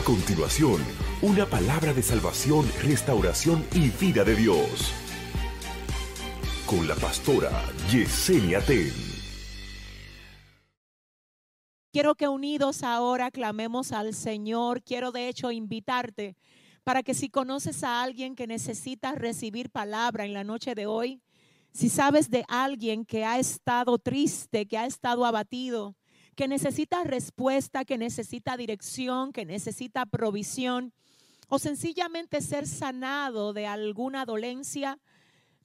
A continuación, una palabra de salvación, restauración y vida de Dios. Con la pastora Yesenia Ten. Quiero que unidos ahora clamemos al Señor. Quiero de hecho invitarte para que si conoces a alguien que necesita recibir palabra en la noche de hoy, si sabes de alguien que ha estado triste, que ha estado abatido, que necesita respuesta, que necesita dirección, que necesita provisión, o sencillamente ser sanado de alguna dolencia,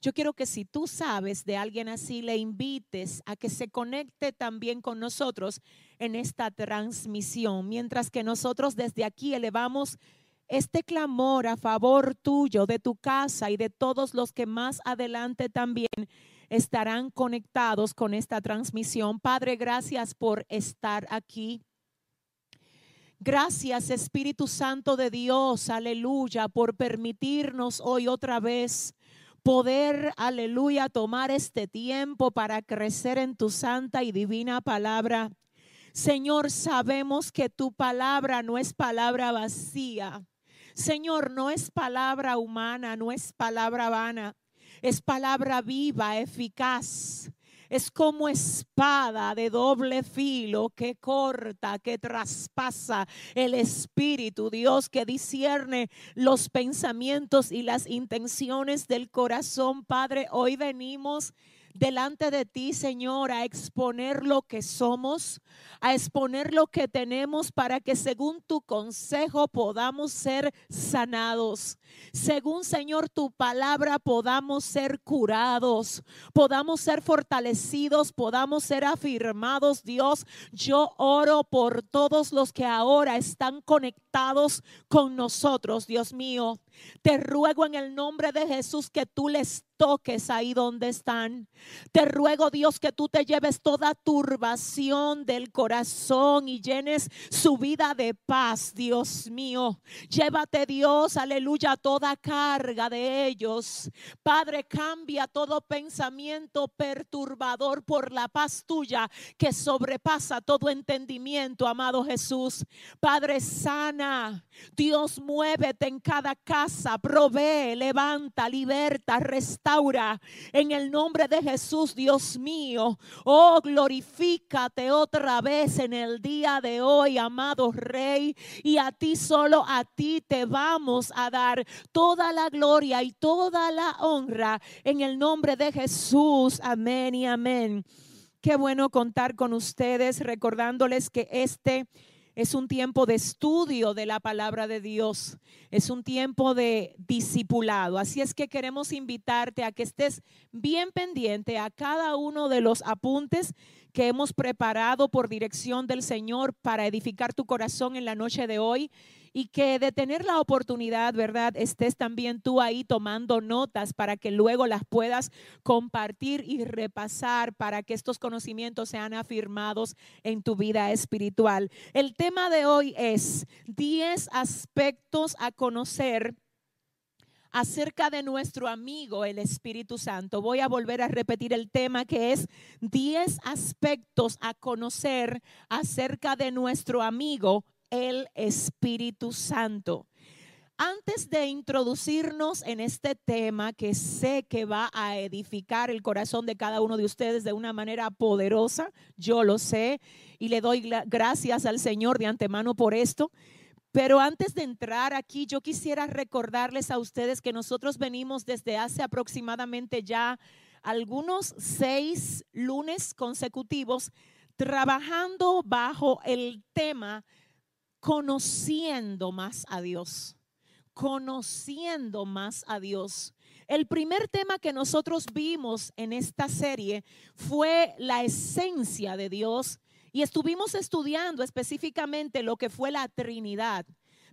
yo quiero que si tú sabes de alguien así, le invites a que se conecte también con nosotros en esta transmisión, mientras que nosotros desde aquí elevamos este clamor a favor tuyo, de tu casa y de todos los que más adelante también estarán conectados con esta transmisión. Padre, gracias por estar aquí. Gracias Espíritu Santo de Dios, aleluya, por permitirnos hoy otra vez poder, aleluya, tomar este tiempo para crecer en tu santa y divina palabra. Señor, sabemos que tu palabra no es palabra vacía. Señor, no es palabra humana, no es palabra vana, es palabra viva, eficaz. Es como espada de doble filo que corta, que traspasa el espíritu, Dios, que discierne los pensamientos y las intenciones del corazón. Padre, hoy venimos delante de ti, Señor, a exponer lo que somos, a exponer lo que tenemos para que según tu consejo podamos ser sanados. Según, Señor, tu palabra podamos ser curados, podamos ser fortalecidos, podamos ser afirmados. Dios, yo oro por todos los que ahora están conectados con nosotros, Dios mío. Te ruego en el nombre de Jesús que tú les toques ahí donde están. Te ruego, Dios, que tú te lleves toda turbación del corazón y llenes su vida de paz, Dios mío. Llévate, Dios, aleluya, toda carga de ellos. Padre, cambia todo pensamiento perturbador por la paz tuya que sobrepasa todo entendimiento, amado Jesús. Padre, sana. Dios, muévete en cada casa, provee, levanta, liberta, restaura en el nombre de Jesús, Dios mío. Oh, glorifícate otra vez en el día de hoy, amado Rey. Y a ti solo, a ti te vamos a dar toda la gloria y toda la honra en el nombre de Jesús. Amén y amén. Qué bueno contar con ustedes, recordándoles que este es un tiempo de estudio de la palabra de Dios, es un tiempo de discipulado. Así es que queremos invitarte a que estés bien pendiente a cada uno de los apuntes que hemos preparado por dirección del Señor para edificar tu corazón en la noche de hoy y que de tener la oportunidad, ¿verdad? Estés también tú ahí tomando notas para que luego las puedas compartir y repasar para que estos conocimientos sean afirmados en tu vida espiritual. El tema de hoy es 10 aspectos a conocer acerca de nuestro amigo el Espíritu Santo. Voy a volver a repetir el tema que es 10 aspectos a conocer acerca de nuestro amigo el Espíritu Santo. Antes de introducirnos en este tema que sé que va a edificar el corazón de cada uno de ustedes de una manera poderosa, yo lo sé y le doy gracias al Señor de antemano por esto. Pero antes de entrar aquí, yo quisiera recordarles a ustedes que nosotros venimos desde hace aproximadamente ya algunos seis lunes consecutivos trabajando bajo el tema conociendo más a Dios, conociendo más a Dios. El primer tema que nosotros vimos en esta serie fue la esencia de Dios y estuvimos estudiando específicamente lo que fue la Trinidad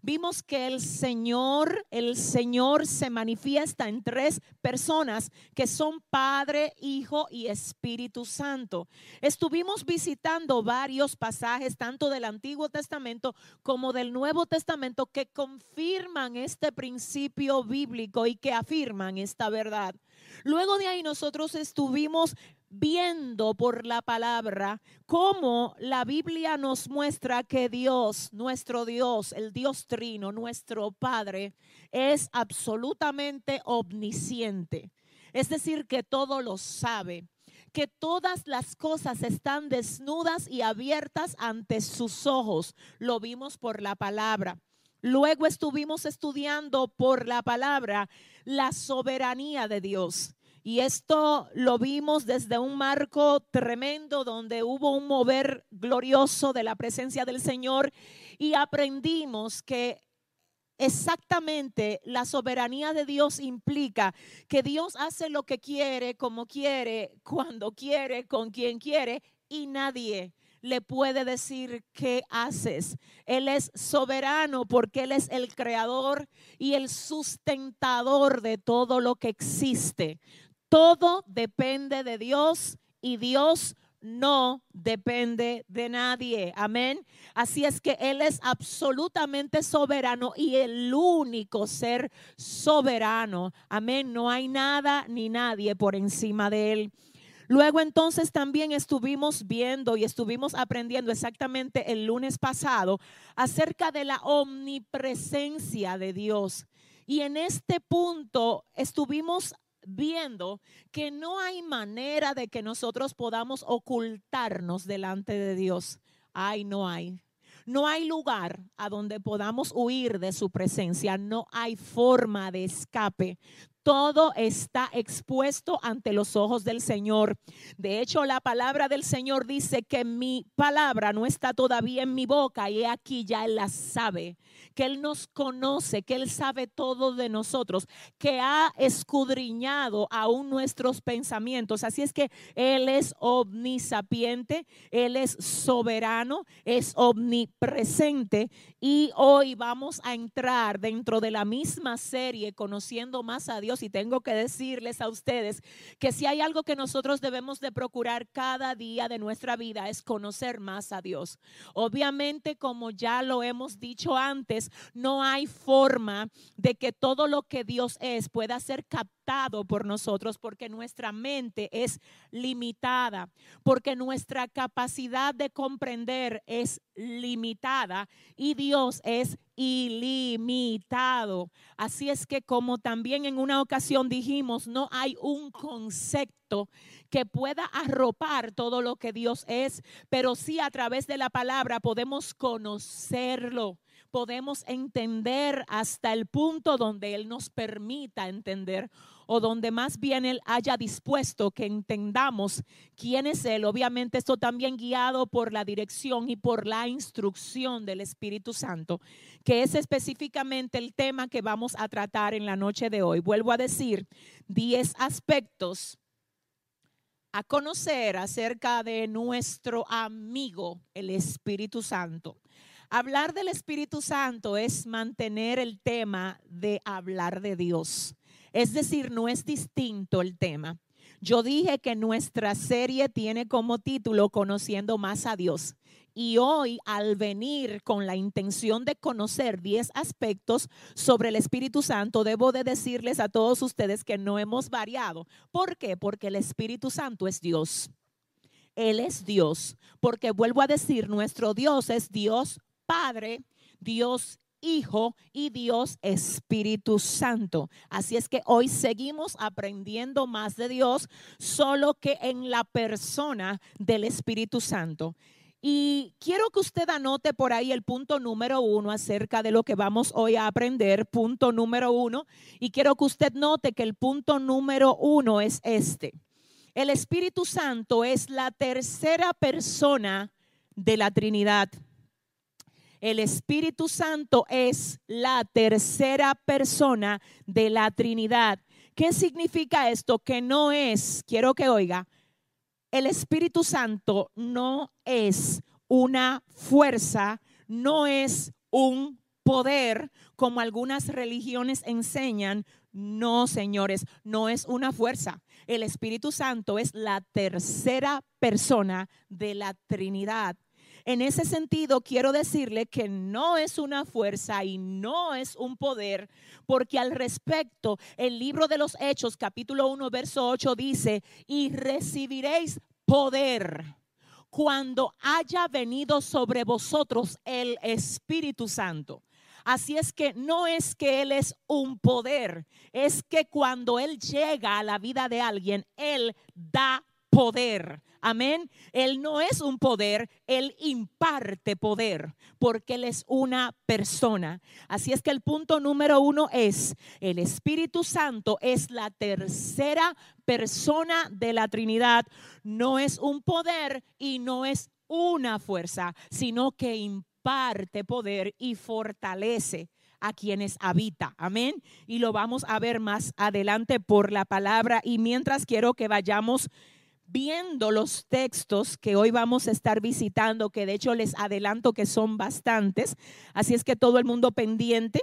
vimos que el Señor, el Señor se manifiesta en tres personas que son Padre, Hijo y Espíritu Santo. Estuvimos visitando varios pasajes, tanto del Antiguo Testamento como del Nuevo Testamento, que confirman este principio bíblico y que afirman esta verdad. Luego de ahí nosotros estuvimos viendo por la palabra cómo la Biblia nos muestra que Dios, nuestro Dios, el Dios trino, nuestro Padre, es absolutamente omnisciente. Es decir, que todo lo sabe, que todas las cosas están desnudas y abiertas ante sus ojos. Lo vimos por la palabra. Luego estuvimos estudiando por la palabra la soberanía de Dios. Y esto lo vimos desde un marco tremendo donde hubo un mover glorioso de la presencia del Señor y aprendimos que exactamente la soberanía de Dios implica que Dios hace lo que quiere, como quiere, cuando quiere, con quien quiere y nadie le puede decir qué haces. Él es soberano porque Él es el creador y el sustentador de todo lo que existe. Todo depende de Dios y Dios no depende de nadie. Amén. Así es que Él es absolutamente soberano y el único ser soberano. Amén. No hay nada ni nadie por encima de Él. Luego entonces también estuvimos viendo y estuvimos aprendiendo exactamente el lunes pasado acerca de la omnipresencia de Dios. Y en este punto estuvimos viendo que no hay manera de que nosotros podamos ocultarnos delante de Dios. Ay, no hay. No hay lugar a donde podamos huir de su presencia. No hay forma de escape todo está expuesto ante los ojos del Señor. De hecho, la palabra del Señor dice que mi palabra no está todavía en mi boca y aquí ya Él la sabe, que Él nos conoce, que Él sabe todo de nosotros, que ha escudriñado aún nuestros pensamientos. Así es que Él es omnisapiente, Él es soberano, es omnipresente y hoy vamos a entrar dentro de la misma serie conociendo más a Dios y tengo que decirles a ustedes que si hay algo que nosotros debemos de procurar cada día de nuestra vida es conocer más a Dios. Obviamente, como ya lo hemos dicho antes, no hay forma de que todo lo que Dios es pueda ser por nosotros porque nuestra mente es limitada, porque nuestra capacidad de comprender es limitada y Dios es ilimitado. Así es que como también en una ocasión dijimos, no hay un concepto que pueda arropar todo lo que Dios es, pero sí a través de la palabra podemos conocerlo podemos entender hasta el punto donde Él nos permita entender o donde más bien Él haya dispuesto que entendamos quién es Él. Obviamente esto también guiado por la dirección y por la instrucción del Espíritu Santo, que es específicamente el tema que vamos a tratar en la noche de hoy. Vuelvo a decir, 10 aspectos a conocer acerca de nuestro amigo, el Espíritu Santo. Hablar del Espíritu Santo es mantener el tema de hablar de Dios. Es decir, no es distinto el tema. Yo dije que nuestra serie tiene como título Conociendo más a Dios. Y hoy, al venir con la intención de conocer 10 aspectos sobre el Espíritu Santo, debo de decirles a todos ustedes que no hemos variado. ¿Por qué? Porque el Espíritu Santo es Dios. Él es Dios. Porque vuelvo a decir, nuestro Dios es Dios Padre, Dios Hijo y Dios Espíritu Santo. Así es que hoy seguimos aprendiendo más de Dios, solo que en la persona del Espíritu Santo. Y quiero que usted anote por ahí el punto número uno acerca de lo que vamos hoy a aprender. Punto número uno. Y quiero que usted note que el punto número uno es este. El Espíritu Santo es la tercera persona de la Trinidad. El Espíritu Santo es la tercera persona de la Trinidad. ¿Qué significa esto? Que no es, quiero que oiga, el Espíritu Santo no es una fuerza, no es un poder como algunas religiones enseñan. No, señores, no es una fuerza. El Espíritu Santo es la tercera persona de la Trinidad. En ese sentido, quiero decirle que no es una fuerza y no es un poder, porque al respecto, el libro de los Hechos, capítulo 1, verso 8 dice, y recibiréis poder cuando haya venido sobre vosotros el Espíritu Santo. Así es que no es que Él es un poder, es que cuando Él llega a la vida de alguien, Él da poder. Amén. Él no es un poder, Él imparte poder porque Él es una persona. Así es que el punto número uno es, el Espíritu Santo es la tercera persona de la Trinidad. No es un poder y no es una fuerza, sino que imparte poder y fortalece a quienes habita. Amén. Y lo vamos a ver más adelante por la palabra. Y mientras quiero que vayamos viendo los textos que hoy vamos a estar visitando, que de hecho les adelanto que son bastantes, así es que todo el mundo pendiente.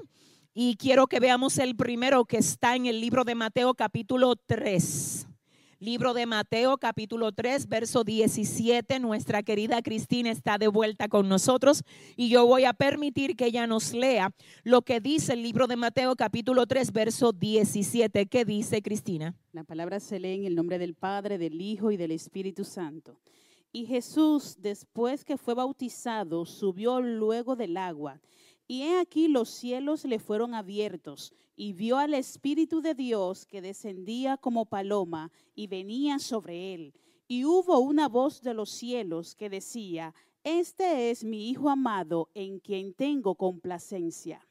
Y quiero que veamos el primero que está en el libro de Mateo capítulo 3. Libro de Mateo capítulo 3, verso 17. Nuestra querida Cristina está de vuelta con nosotros y yo voy a permitir que ella nos lea lo que dice el libro de Mateo capítulo 3, verso 17. ¿Qué dice Cristina? La palabra se lee en el nombre del Padre, del Hijo y del Espíritu Santo. Y Jesús, después que fue bautizado, subió luego del agua. Y he aquí los cielos le fueron abiertos, y vio al Espíritu de Dios que descendía como paloma y venía sobre él. Y hubo una voz de los cielos que decía, Este es mi Hijo amado en quien tengo complacencia.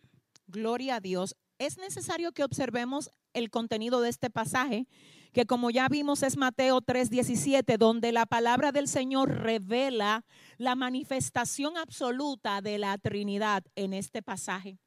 Gloria a Dios. Es necesario que observemos el contenido de este pasaje que como ya vimos es Mateo 3:17, donde la palabra del Señor revela la manifestación absoluta de la Trinidad en este pasaje.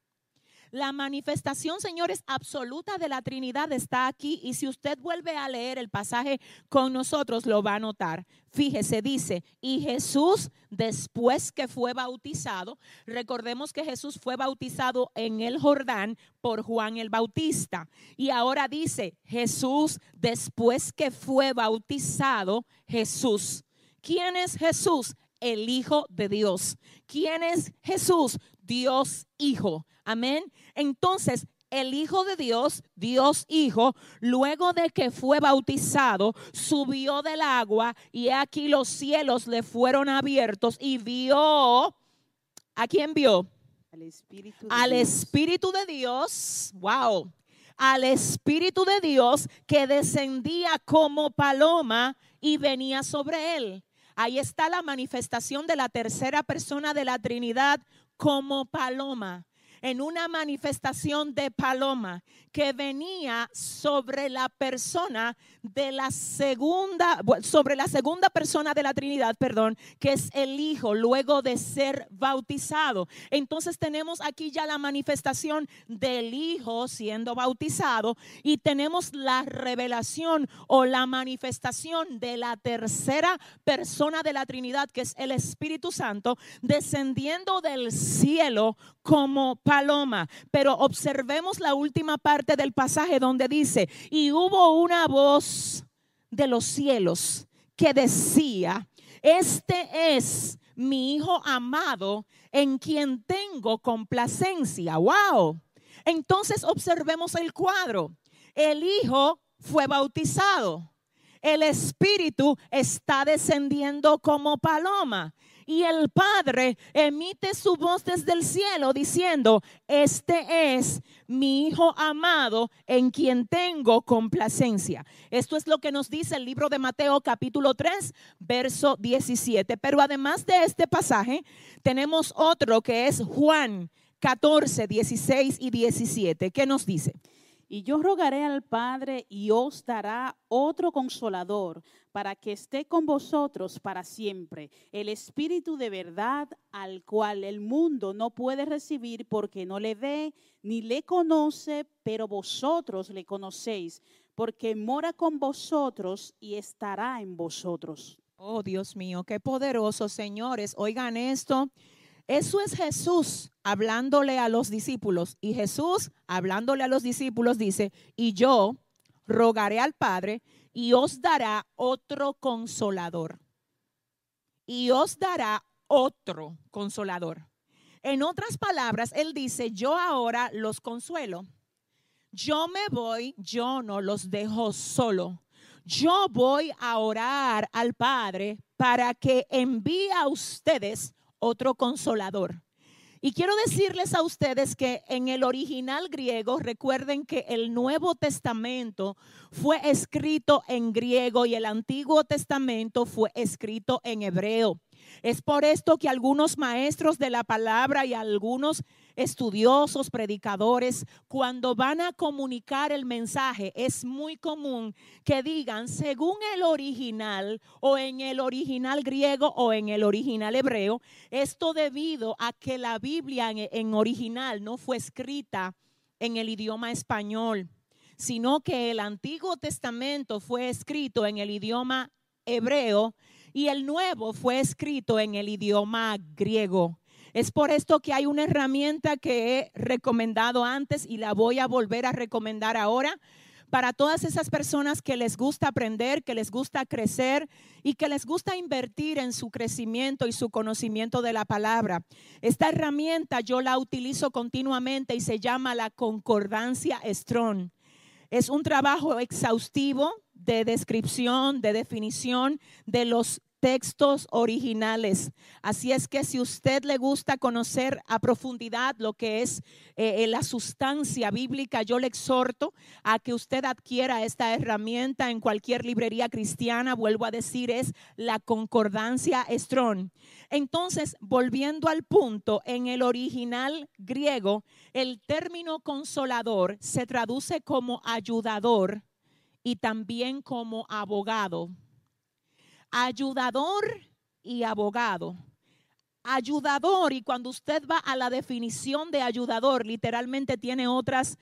La manifestación, señores, absoluta de la Trinidad está aquí y si usted vuelve a leer el pasaje con nosotros, lo va a notar. Fíjese, dice, y Jesús después que fue bautizado, recordemos que Jesús fue bautizado en el Jordán por Juan el Bautista. Y ahora dice, Jesús después que fue bautizado, Jesús. ¿Quién es Jesús? El Hijo de Dios. ¿Quién es Jesús? Dios Hijo. Amén. Entonces, el Hijo de Dios, Dios Hijo, luego de que fue bautizado, subió del agua y aquí los cielos le fueron abiertos y vio, ¿a quién vio? Al Espíritu de Al Dios. Espíritu de Dios, wow, al Espíritu de Dios que descendía como paloma y venía sobre él. Ahí está la manifestación de la tercera persona de la Trinidad como paloma en una manifestación de paloma que venía sobre la persona de la segunda, sobre la segunda persona de la Trinidad, perdón, que es el Hijo, luego de ser bautizado. Entonces tenemos aquí ya la manifestación del Hijo siendo bautizado y tenemos la revelación o la manifestación de la tercera persona de la Trinidad, que es el Espíritu Santo, descendiendo del cielo como paloma. Pero observemos la última parte del pasaje donde dice, y hubo una voz de los cielos que decía, este es mi hijo amado en quien tengo complacencia. Wow. Entonces observemos el cuadro. El hijo fue bautizado. El espíritu está descendiendo como paloma. Y el Padre emite su voz desde el cielo diciendo, este es mi Hijo amado en quien tengo complacencia. Esto es lo que nos dice el libro de Mateo capítulo 3, verso 17. Pero además de este pasaje, tenemos otro que es Juan 14, 16 y 17. ¿Qué nos dice? Y yo rogaré al Padre y os dará otro consolador para que esté con vosotros para siempre, el Espíritu de verdad al cual el mundo no puede recibir porque no le ve ni le conoce, pero vosotros le conocéis, porque mora con vosotros y estará en vosotros. Oh, Dios mío, qué poderoso, señores. Oigan esto. Eso es Jesús hablándole a los discípulos. Y Jesús hablándole a los discípulos dice, y yo rogaré al Padre y os dará otro consolador. Y os dará otro consolador. En otras palabras, Él dice, yo ahora los consuelo. Yo me voy, yo no los dejo solo. Yo voy a orar al Padre para que envíe a ustedes otro consolador. Y quiero decirles a ustedes que en el original griego, recuerden que el Nuevo Testamento fue escrito en griego y el Antiguo Testamento fue escrito en hebreo. Es por esto que algunos maestros de la palabra y algunos estudiosos, predicadores, cuando van a comunicar el mensaje, es muy común que digan según el original o en el original griego o en el original hebreo. Esto debido a que la Biblia en, original no fue escrita en el idioma español, sino que el Antiguo Testamento fue escrito en el idioma hebreo y el nuevo fue escrito en el idioma griego. Es por esto que hay una herramienta que he recomendado antes y la voy a volver a recomendar ahora para todas esas personas que les gusta aprender, que les gusta crecer y que les gusta invertir en su crecimiento y su conocimiento de la palabra. Esta herramienta yo la utilizo continuamente y se llama la concordancia Strong. Es un trabajo exhaustivo de descripción, de definición de los textos originales. Así es que si usted le gusta conocer a profundidad lo que es eh, eh, la sustancia bíblica, yo le exhorto a que usted adquiera esta herramienta en cualquier librería cristiana. Vuelvo a decir, es la concordancia Strong. Entonces, volviendo al punto, en el original griego, el término consolador se traduce como ayudador y también como abogado ayudador y abogado. Ayudador, y cuando usted va a la definición de ayudador, literalmente tiene otras,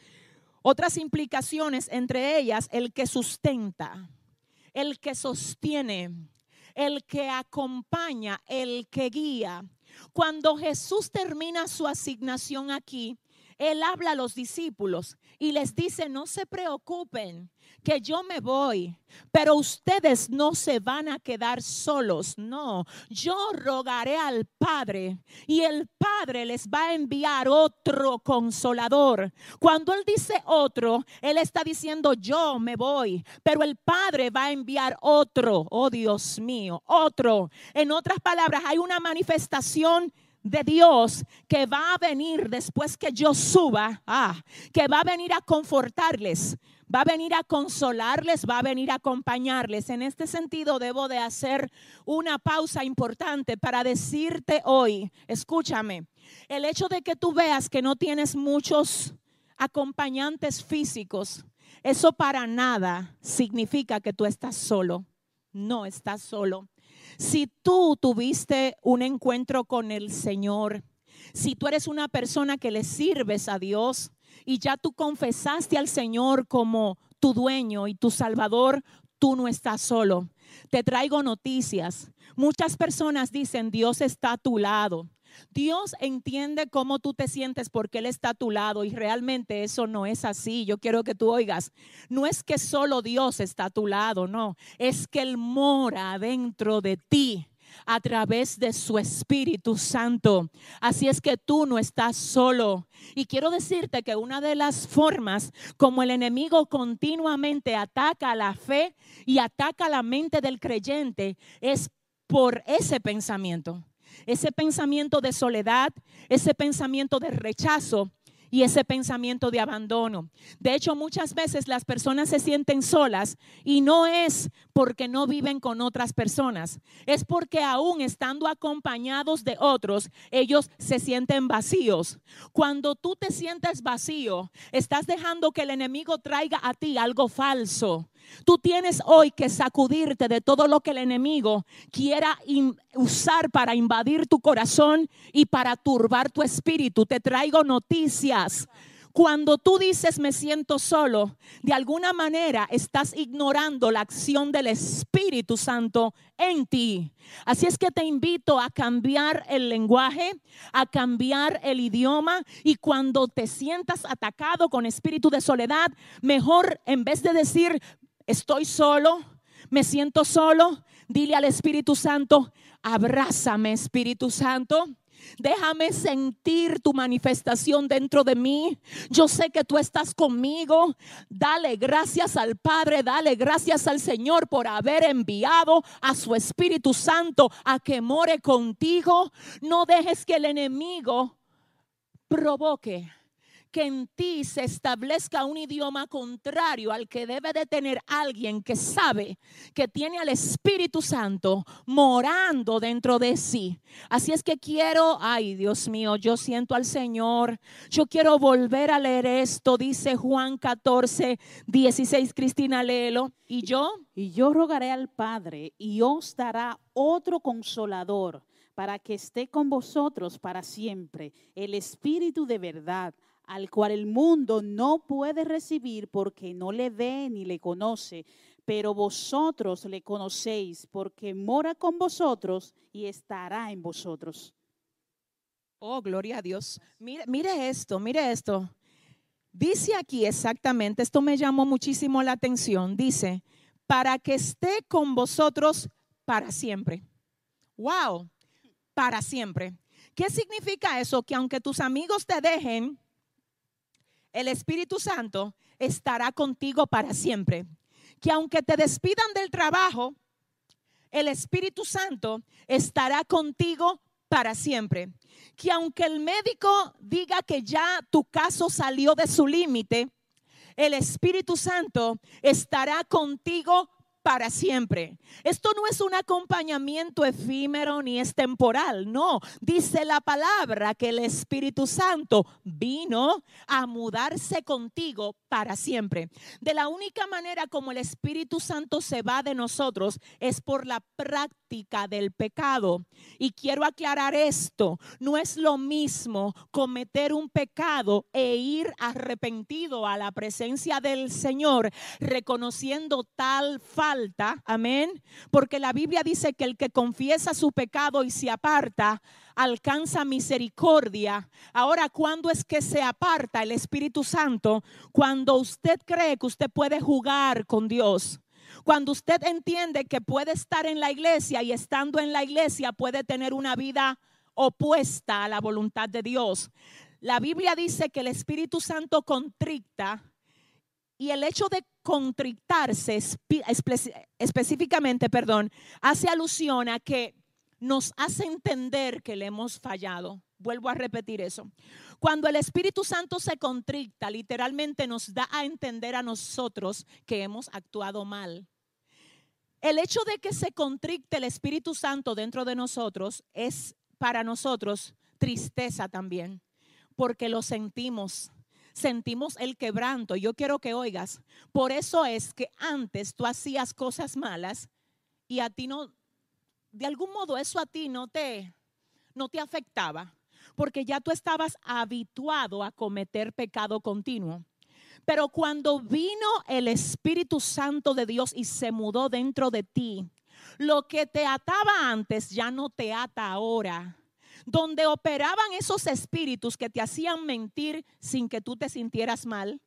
otras implicaciones, entre ellas el que sustenta, el que sostiene, el que acompaña, el que guía. Cuando Jesús termina su asignación aquí, Él habla a los discípulos y les dice, no se preocupen, que yo me voy, pero ustedes no se van a quedar solos. No, yo rogaré al Padre y el Padre les va a enviar otro consolador. Cuando Él dice otro, Él está diciendo yo me voy, pero el Padre va a enviar otro. Oh Dios mío, otro. En otras palabras, hay una manifestación de Dios que va a venir después que yo suba, ah, que va a venir a confortarles, va a venir a consolarles, va a venir a acompañarles. En este sentido, debo de hacer una pausa importante para decirte hoy, escúchame, el hecho de que tú veas que no tienes muchos acompañantes físicos, eso para nada significa que tú estás solo. No estás solo. Si tú tuviste un encuentro con el Señor, si tú eres una persona que le sirves a Dios, y ya tú confesaste al Señor como tu dueño y tu salvador, tú no estás solo. Te traigo noticias. Muchas personas dicen, Dios está a tu lado. Dios entiende cómo tú te sientes porque Él está a tu lado y realmente eso no es así. Yo quiero que tú oigas, no es que solo Dios está a tu lado, no, es que Él mora dentro de ti a través de su Espíritu Santo. Así es que tú no estás solo. Y quiero decirte que una de las formas como el enemigo continuamente ataca la fe y ataca la mente del creyente es por ese pensamiento. Ese pensamiento de soledad, ese pensamiento de rechazo, y ese pensamiento de abandono. De hecho, muchas veces las personas se sienten solas y no es porque no viven con otras personas, es porque aún estando acompañados de otros, ellos se sienten vacíos. Cuando tú te sientes vacío, estás dejando que el enemigo traiga a ti algo falso. Tú tienes hoy que sacudirte de todo lo que el enemigo quiera usar para invadir tu corazón y para turbar tu espíritu. Te traigo noticias. Cuando tú dices me siento solo, de alguna manera estás ignorando la acción del Espíritu Santo en ti. Así es que te invito a cambiar el lenguaje, a cambiar el idioma y cuando te sientas atacado con espíritu de soledad, mejor en vez de decir estoy solo, me siento solo, Dile al Espíritu Santo, abrázame Espíritu Santo. Déjame sentir tu manifestación dentro de mí. Yo sé que tú estás conmigo. Dale gracias al Padre, dale gracias al Señor por haber enviado a su Espíritu Santo a que more contigo. No dejes que el enemigo provoque que en ti se establezca un idioma contrario al que debe de tener alguien que sabe que tiene al Espíritu Santo morando dentro de sí. Así es que quiero, ay Dios mío, yo siento al Señor, yo quiero volver a leer esto, dice Juan 14, 16, Cristina, léelo. Y yo. Y yo rogaré al Padre y os dará otro consolador para que esté con vosotros para siempre, el Espíritu de verdad al cual el mundo no puede recibir porque no le ve ni le conoce, pero vosotros le conocéis porque mora con vosotros y estará en vosotros. Oh, gloria a Dios. Mire, mire esto, mire esto. Dice aquí exactamente, esto me llamó muchísimo la atención, dice, para que esté con vosotros para siempre. Wow, para siempre. ¿Qué significa eso? Que aunque tus amigos te dejen, el Espíritu Santo estará contigo para siempre. Que aunque te despidan del trabajo, el Espíritu Santo estará contigo para siempre. Que aunque el médico diga que ya tu caso salió de su límite, el Espíritu Santo estará contigo para siempre. Esto no es un acompañamiento efímero ni es temporal, no. Dice la palabra que el Espíritu Santo vino a mudarse contigo para siempre. De la única manera como el Espíritu Santo se va de nosotros es por la práctica del pecado. Y quiero aclarar esto, no es lo mismo cometer un pecado e ir arrepentido a la presencia del Señor reconociendo tal falta amén, porque la Biblia dice que el que confiesa su pecado y se aparta, alcanza misericordia. Ahora, ¿cuándo es que se aparta el Espíritu Santo? Cuando usted cree que usted puede jugar con Dios. Cuando usted entiende que puede estar en la iglesia y estando en la iglesia puede tener una vida opuesta a la voluntad de Dios. La Biblia dice que el Espíritu Santo contricta y el hecho de contrictarse específicamente, perdón, hace alusión a que nos hace entender que le hemos fallado. Vuelvo a repetir eso. Cuando el Espíritu Santo se contricta, literalmente nos da a entender a nosotros que hemos actuado mal. El hecho de que se contricte el Espíritu Santo dentro de nosotros es para nosotros tristeza también, porque lo sentimos, sentimos el quebranto. Yo quiero que oigas, por eso es que antes tú hacías cosas malas y a ti no, de algún modo eso a ti no te, no te afectaba, porque ya tú estabas habituado a cometer pecado continuo. Pero cuando vino el Espíritu Santo de Dios y se mudó dentro de ti, lo que te ataba antes ya no te ata ahora donde operaban esos espíritus que te hacían mentir sin que tú te sintieras mal,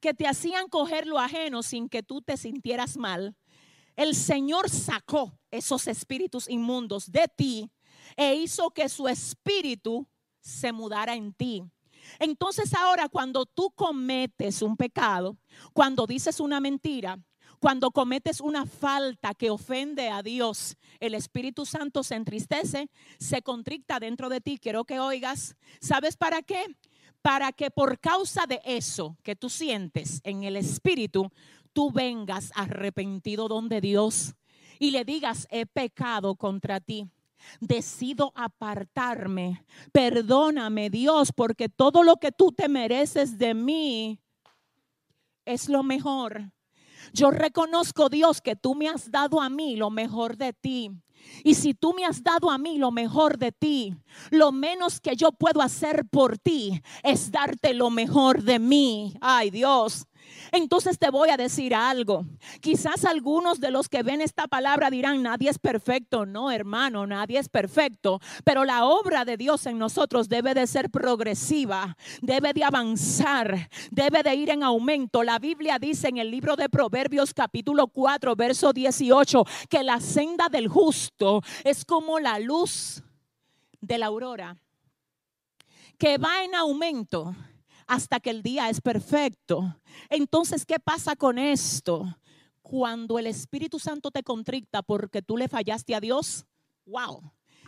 que te hacían coger lo ajeno sin que tú te sintieras mal. El Señor sacó esos espíritus inmundos de ti e hizo que su espíritu se mudara en ti. Entonces ahora cuando tú cometes un pecado, cuando dices una mentira, cuando cometes una falta que ofende a Dios, el Espíritu Santo se entristece, se contricta dentro de ti. Quiero que oigas, ¿sabes para qué? Para que por causa de eso que tú sientes en el Espíritu, tú vengas arrepentido donde Dios y le digas, he pecado contra ti decido apartarme. Perdóname, Dios, porque todo lo que tú te mereces de mí es lo mejor. Yo reconozco, Dios, que tú me has dado a mí lo mejor de ti. Y si tú me has dado a mí lo mejor de ti, lo menos que yo puedo hacer por ti es darte lo mejor de mí. Ay Dios, Entonces te voy a decir algo. Quizás algunos de los que ven esta palabra dirán, nadie es perfecto. No, hermano, nadie es perfecto. Pero la obra de Dios en nosotros debe de ser progresiva, debe de avanzar, debe de ir en aumento. La Biblia dice en el libro de Proverbios capítulo 4, verso 18, que la senda del justo es como la luz de la aurora, que va en aumento hasta que el día es perfecto. Entonces, ¿qué pasa con esto? Cuando el Espíritu Santo te contricta porque tú le fallaste a Dios, wow.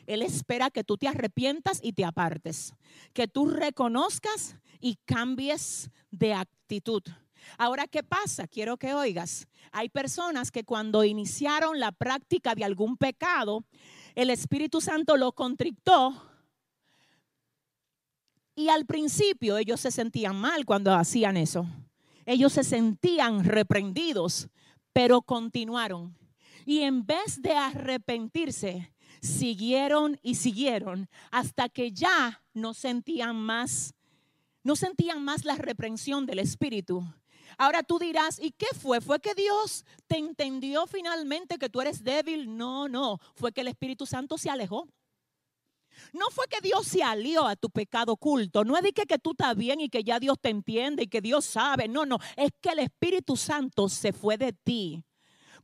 Él espera que tú te arrepientas y te apartes, que tú reconozcas y cambies de actitud. Ahora, ¿qué pasa? Quiero que oigas. Hay personas que cuando iniciaron la práctica de algún pecado, el Espíritu Santo lo contrictó y al principio ellos se sentían mal cuando hacían eso. Ellos se sentían reprendidos, pero continuaron. Y en vez de arrepentirse, siguieron y siguieron hasta que ya no sentían más, no sentían más la reprensión del Espíritu. Ahora tú dirás, ¿y qué fue? ¿Fue que Dios te entendió finalmente que tú eres débil? No, no, fue que el Espíritu Santo se alejó. No fue que Dios se alió a tu pecado oculto. No es de que, que tú estás bien y que ya Dios te entiende y que Dios sabe. No, no. Es que el Espíritu Santo se fue de ti.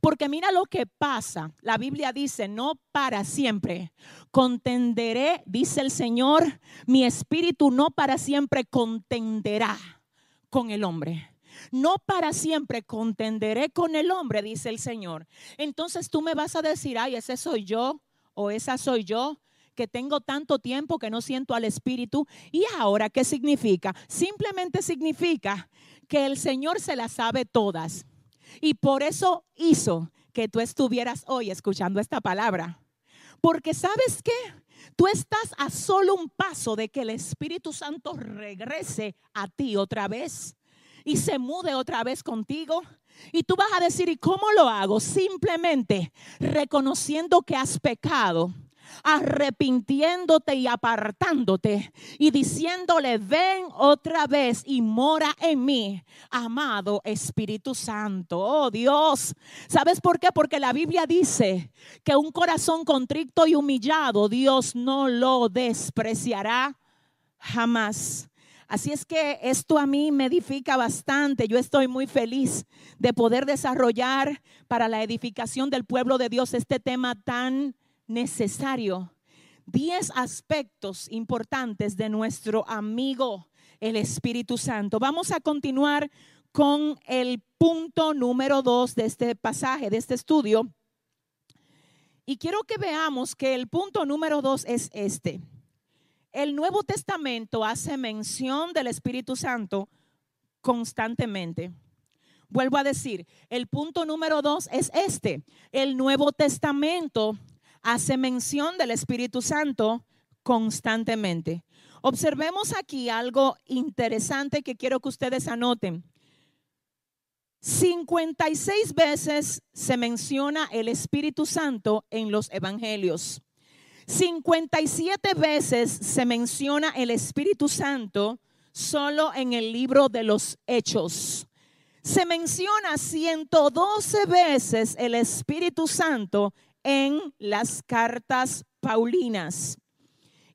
Porque mira lo que pasa. La Biblia dice, no para siempre. Contenderé, dice el Señor, mi espíritu no para siempre contenderá con el hombre. No para siempre contenderé con el hombre, dice el Señor. Entonces tú me vas a decir, ay, ese soy yo o esa soy yo que tengo tanto tiempo que no siento al Espíritu. ¿Y ahora qué significa? Simplemente significa que el Señor se las sabe todas. Y por eso hizo que tú estuvieras hoy escuchando esta palabra. Porque sabes qué? Tú estás a solo un paso de que el Espíritu Santo regrese a ti otra vez y se mude otra vez contigo. Y tú vas a decir, ¿y cómo lo hago? Simplemente reconociendo que has pecado arrepintiéndote y apartándote y diciéndole, ven otra vez y mora en mí, amado Espíritu Santo. Oh Dios, ¿sabes por qué? Porque la Biblia dice que un corazón contrito y humillado, Dios no lo despreciará jamás. Así es que esto a mí me edifica bastante. Yo estoy muy feliz de poder desarrollar para la edificación del pueblo de Dios este tema tan necesario. Diez aspectos importantes de nuestro amigo el Espíritu Santo. Vamos a continuar con el punto número dos de este pasaje, de este estudio. Y quiero que veamos que el punto número dos es este. El Nuevo Testamento hace mención del Espíritu Santo constantemente. Vuelvo a decir, el punto número dos es este. El Nuevo Testamento hace mención del Espíritu Santo constantemente. Observemos aquí algo interesante que quiero que ustedes anoten. 56 veces se menciona el Espíritu Santo en los evangelios. 57 veces se menciona el Espíritu Santo solo en el libro de los Hechos. Se menciona 112 veces el Espíritu Santo en las cartas Paulinas.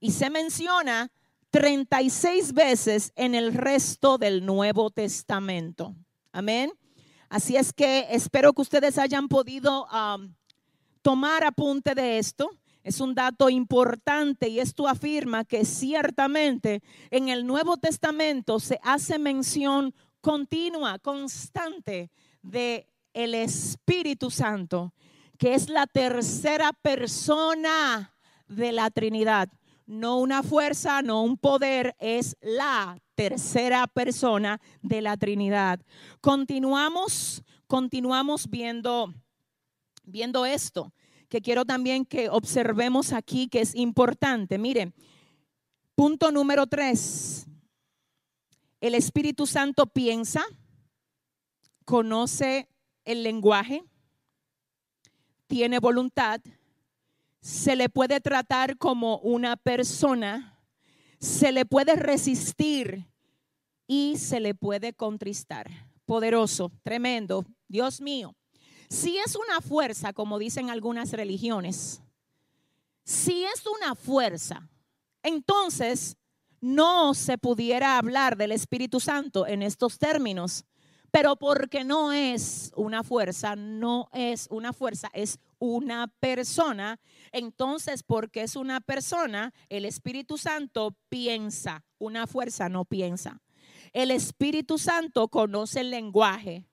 Y se menciona 36 veces en el resto del Nuevo Testamento. Amén. Así es que espero que ustedes hayan podido um, tomar apunte de esto. Es un dato importante y esto afirma que ciertamente en el Nuevo Testamento se hace mención continua, constante de el Espíritu Santo que es la tercera persona de la Trinidad. No una fuerza, no un poder, es la tercera persona de la Trinidad. Continuamos, continuamos viendo, viendo esto, que quiero también que observemos aquí, que es importante. Miren, punto número tres. El Espíritu Santo piensa, conoce el lenguaje, tiene voluntad, se le puede tratar como una persona, se le puede resistir y se le puede contristar. poderoso, tremendo, Dios mío. Si es una fuerza, como dicen algunas religiones, si es una fuerza, entonces no se pudiera hablar del Espíritu Santo en estos términos. Pero porque no es una fuerza, no es una fuerza, es una persona. Entonces, porque es una persona, el Espíritu Santo piensa, una fuerza no piensa. El Espíritu Santo conoce el lenguaje.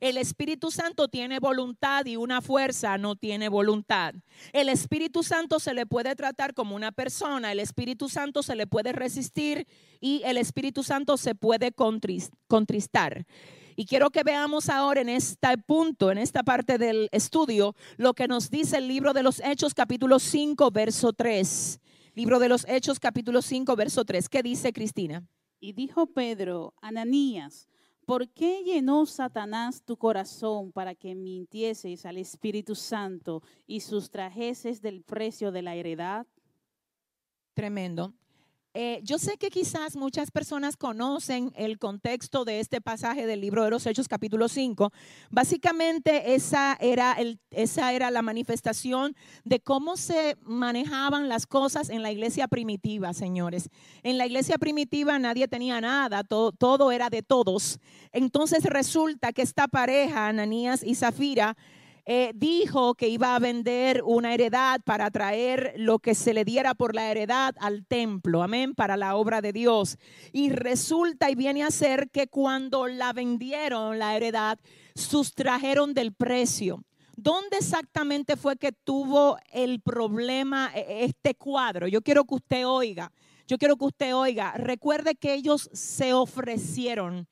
El Espíritu Santo tiene voluntad y una fuerza no tiene voluntad. El Espíritu Santo se le puede tratar como una persona, el Espíritu Santo se le puede resistir y el Espíritu Santo se puede contristar. Y quiero que veamos ahora en este punto, en esta parte del estudio, lo que nos dice el libro de los Hechos capítulo 5, verso 3. Libro de los Hechos capítulo 5, verso 3. ¿Qué dice Cristina? Y dijo Pedro, Ananías, ¿por qué llenó Satanás tu corazón para que mintieses al Espíritu Santo y sustrajeses del precio de la heredad? Tremendo. Eh, yo sé que quizás muchas personas conocen el contexto de este pasaje del libro de los Hechos capítulo 5. Básicamente esa era, la manifestación de cómo se manejaban las cosas en la iglesia primitiva, señores. En la iglesia primitiva nadie tenía nada, todo, todo era de todos. Entonces resulta que esta pareja, Ananías y Zafira, eh, dijo que iba a vender una heredad para traer lo que se le diera por la heredad al templo, amén, para la obra de Dios. Y resulta y viene a ser que cuando la vendieron la heredad, sustrajeron del precio. ¿Dónde exactamente fue que tuvo el problema e, e, este cuadro? Yo quiero que usted oiga, yo quiero que usted oiga, recuerde que ellos se ofrecieron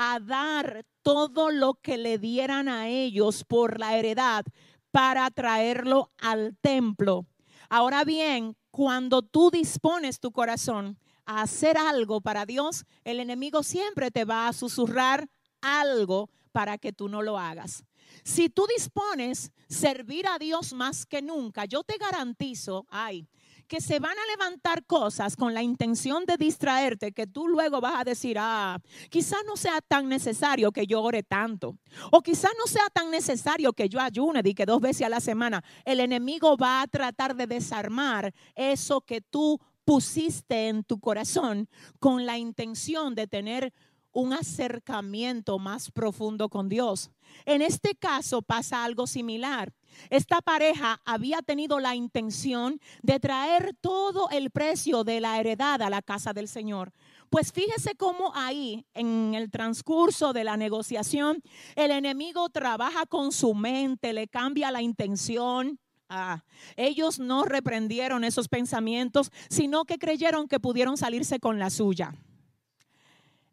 a dar todo lo que le dieran a ellos por la heredad para traerlo al templo. Ahora bien, cuando tú dispones tu corazón a hacer algo para Dios, el enemigo siempre te va a susurrar algo para que tú no lo hagas. Si tú dispones servir a Dios más que nunca, yo te garantizo, ay, que se van a levantar cosas con la intención de distraerte, que tú luego vas a decir, ah, quizás no sea tan necesario que yo ore tanto, o quizás no sea tan necesario que yo ayune y que dos veces a la semana. El enemigo va a tratar de desarmar eso que tú pusiste en tu corazón con la intención de tener un acercamiento más profundo con Dios. En este caso pasa algo similar. Esta pareja había tenido la intención de traer todo el precio de la heredad a la casa del Señor. Pues fíjese cómo ahí, en el transcurso de la negociación, el enemigo trabaja con su mente, le cambia la intención. Ah, ellos no reprendieron esos pensamientos, sino que creyeron que pudieron salirse con la suya.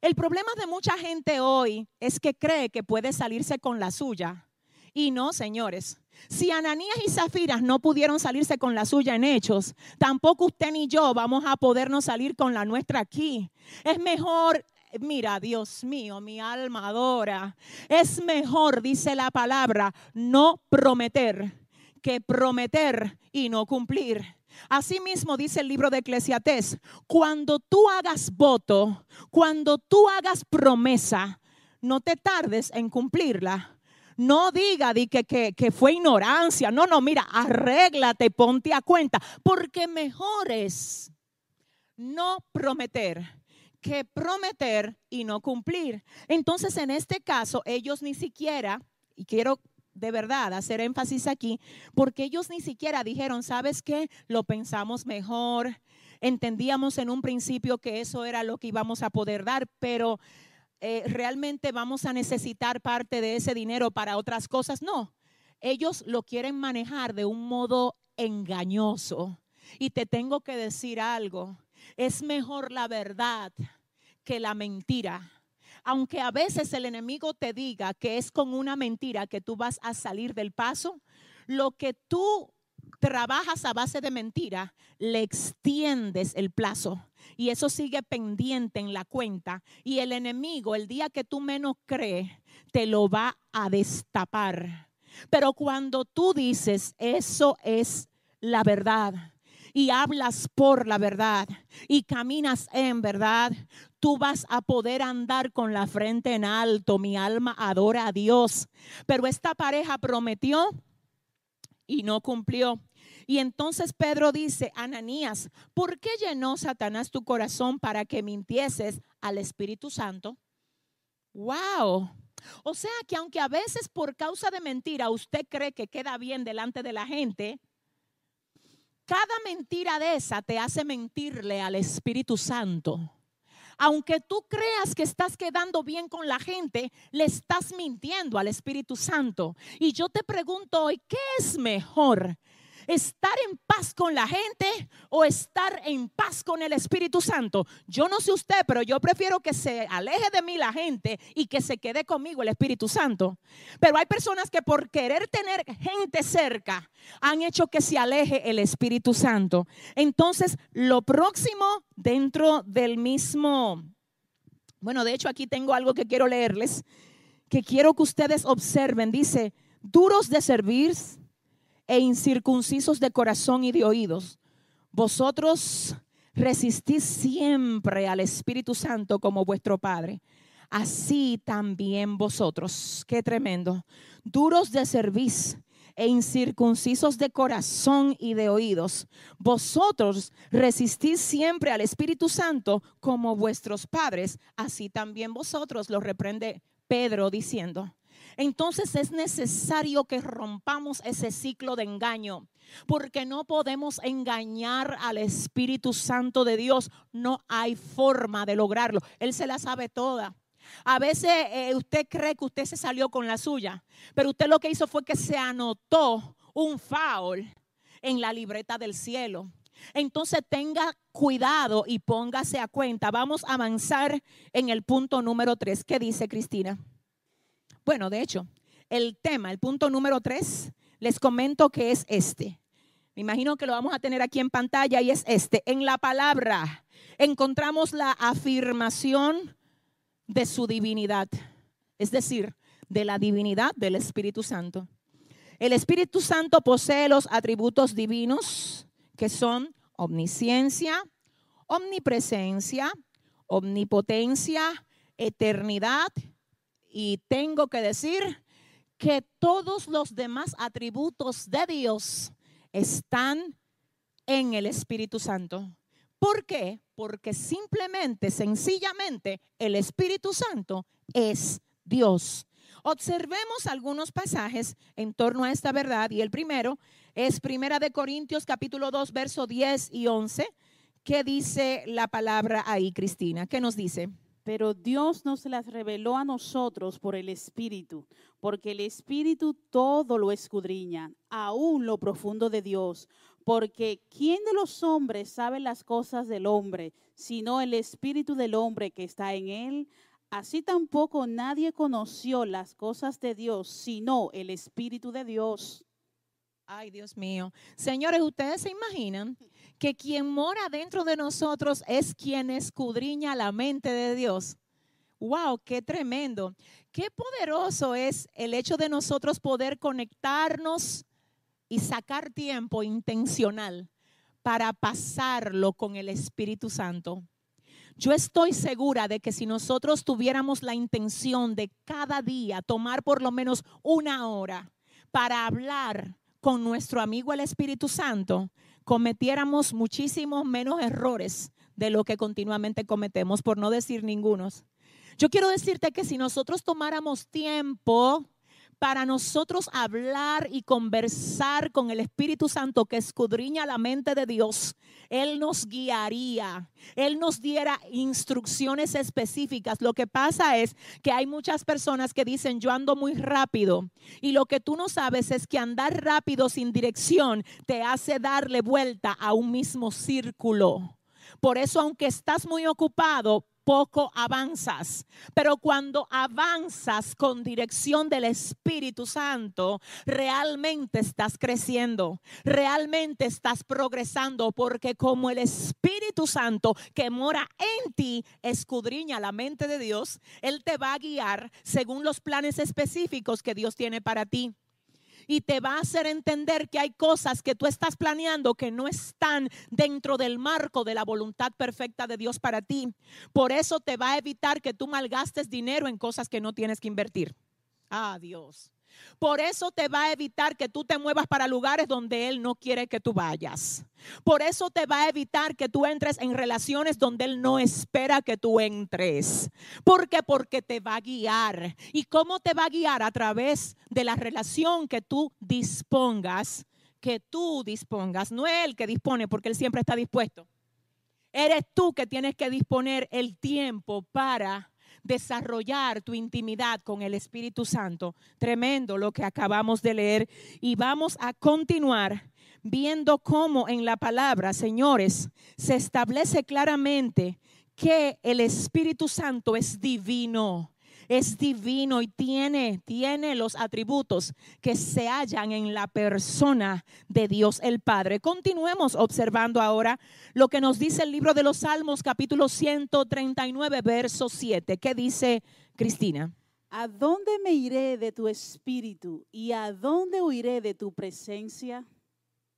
El problema de mucha gente hoy es que cree que puede salirse con la suya. Y no, señores. Si Ananías y Zafiras no pudieron salirse con la suya en hechos, tampoco usted ni yo vamos a podernos salir con la nuestra aquí. Es mejor Mira, Dios mío, mi alma adora. Es mejor, dice la palabra, no prometer que prometer y no cumplir. Asimismo dice el libro de Eclesiastés, cuando tú hagas voto, cuando tú hagas promesa, no te tardes en cumplirla no diga que, que, fue ignorancia. No, no, mira, arréglate, ponte a cuenta. Porque mejor es no prometer que prometer y no cumplir. Entonces, en este caso, ellos ni siquiera, y quiero de verdad hacer énfasis aquí, porque ellos ni siquiera dijeron, ¿sabes qué? Lo pensamos mejor, entendíamos en un principio que eso era lo que íbamos a poder dar, pero eh, realmente vamos a necesitar parte de ese dinero para otras cosas. No, ellos lo quieren manejar de un modo engañoso. Y te tengo que decir algo, es mejor la verdad que la mentira. Aunque a veces el enemigo te diga que es con una mentira que tú vas a salir del paso, lo que tú trabajas a base de mentira, le extiendes el plazo y eso sigue pendiente en la cuenta y el enemigo el día que tú menos crees te lo va a destapar. Pero cuando tú dices, eso es la verdad y hablas por la verdad y caminas en verdad, tú vas a poder andar con la frente en alto. Mi alma adora a Dios. Pero esta pareja prometió y no cumplió. Y entonces Pedro dice, Ananías, ¿por qué llenó Satanás tu corazón para que mintieses al Espíritu Santo? Wow. O sea que aunque a veces por causa de mentira usted cree que queda bien delante de la gente, cada mentira de esa te hace mentirle al Espíritu Santo. Aunque tú creas que estás quedando bien con la gente, le estás mintiendo al Espíritu Santo. Y yo te pregunto hoy, ¿qué es mejor? Estar en paz con la gente o estar en paz con el Espíritu Santo. Yo no sé usted, pero yo prefiero que se aleje de mí la gente y que se quede conmigo el Espíritu Santo. Pero hay personas que por querer tener gente cerca han hecho que se aleje el Espíritu Santo. Entonces, lo próximo dentro del mismo, bueno, de hecho aquí tengo algo que quiero leerles, que quiero que ustedes observen. Dice, duros de servir e incircuncisos de corazón y de oídos, vosotros resistís siempre al Espíritu Santo como vuestro Padre. Así también vosotros, qué tremendo, duros de servicio e incircuncisos de corazón y de oídos, vosotros resistís siempre al Espíritu Santo como vuestros padres, así también vosotros, lo reprende Pedro diciendo, entonces es necesario que rompamos ese ciclo de engaño, porque no podemos engañar al Espíritu Santo de Dios. No hay forma de lograrlo. Él se la sabe toda. A veces eh, usted cree que usted se salió con la suya, pero usted lo que hizo fue que se anotó un foul en la libreta del cielo. Entonces tenga cuidado y póngase a cuenta. Vamos a avanzar en el punto número tres. ¿Qué dice Cristina? Bueno, de hecho, el tema, el punto número tres, les comento que es este. Me imagino que lo vamos a tener aquí en pantalla y es este. En la palabra encontramos la afirmación de su divinidad, es decir, de la divinidad del Espíritu Santo. El Espíritu Santo posee los atributos divinos que son omnisciencia, omnipresencia, omnipotencia, eternidad y tengo que decir que todos los demás atributos de Dios están en el Espíritu Santo. ¿Por qué? Porque simplemente, sencillamente, el Espíritu Santo es Dios. Observemos algunos pasajes en torno a esta verdad y el primero es Primera de Corintios capítulo 2 verso 10 y 11. ¿Qué dice la palabra ahí, Cristina? ¿Qué nos dice? Pero Dios nos las reveló a nosotros por el Espíritu, porque el Espíritu todo lo escudriña, aún lo profundo de Dios. Porque ¿quién de los hombres sabe las cosas del hombre, sino el Espíritu del hombre que está en él? Así tampoco nadie conoció las cosas de Dios, sino el Espíritu de Dios. Ay, Dios mío. Señores, ustedes se imaginan que quien mora dentro de nosotros es quien escudriña la mente de Dios. Wow, qué tremendo. Qué poderoso es el hecho de nosotros poder conectarnos y sacar tiempo intencional para pasarlo con el Espíritu Santo. Yo estoy segura de que si nosotros tuviéramos la intención de cada día tomar por lo menos una hora para hablar con nuestro amigo el Espíritu Santo, cometiéramos muchísimos menos errores de lo que continuamente cometemos, por no decir ningunos. Yo quiero decirte que si nosotros tomáramos tiempo para nosotros hablar y conversar con el Espíritu Santo que escudriña la mente de Dios, Él nos guiaría, Él nos diera instrucciones específicas. Lo que pasa es que hay muchas personas que dicen, yo ando muy rápido y lo que tú no sabes es que andar rápido sin dirección te hace darle vuelta a un mismo círculo. Por eso, aunque estás muy ocupado, poco avanzas. Pero cuando avanzas con dirección del Espíritu Santo, realmente estás creciendo, realmente estás progresando, porque como el Espíritu Santo que mora en ti escudriña la mente de Dios, Él te va a guiar según los planes específicos que Dios tiene para ti. Y te va a hacer entender que hay cosas que tú estás planeando que no están dentro del marco de la voluntad perfecta de Dios para ti. Por eso te va a evitar que tú malgastes dinero en cosas que no tienes que invertir. Ah, Dios. Por eso te va a evitar que tú te muevas para lugares donde Él no quiere que tú vayas. Por eso te va a evitar que tú entres en relaciones donde Él no espera que tú entres. ¿Por qué? Porque te va a guiar. ¿Y cómo te va a guiar? A través de la relación que tú dispongas, que tú dispongas. No es Él que dispone, porque Él siempre está dispuesto. Eres tú que tienes que disponer el tiempo para desarrollar tu intimidad con el Espíritu Santo. Tremendo lo que acabamos de leer. Y vamos a continuar viendo cómo en la palabra, señores, se establece claramente que el Espíritu Santo es divino es divino y tiene, tiene los atributos que se hallan en la persona de Dios el Padre. Continuemos observando ahora lo que nos dice el libro de los Salmos capítulo 139, verso 7. ¿Qué dice Cristina? ¿A dónde me iré de tu espíritu y a dónde huiré de tu presencia?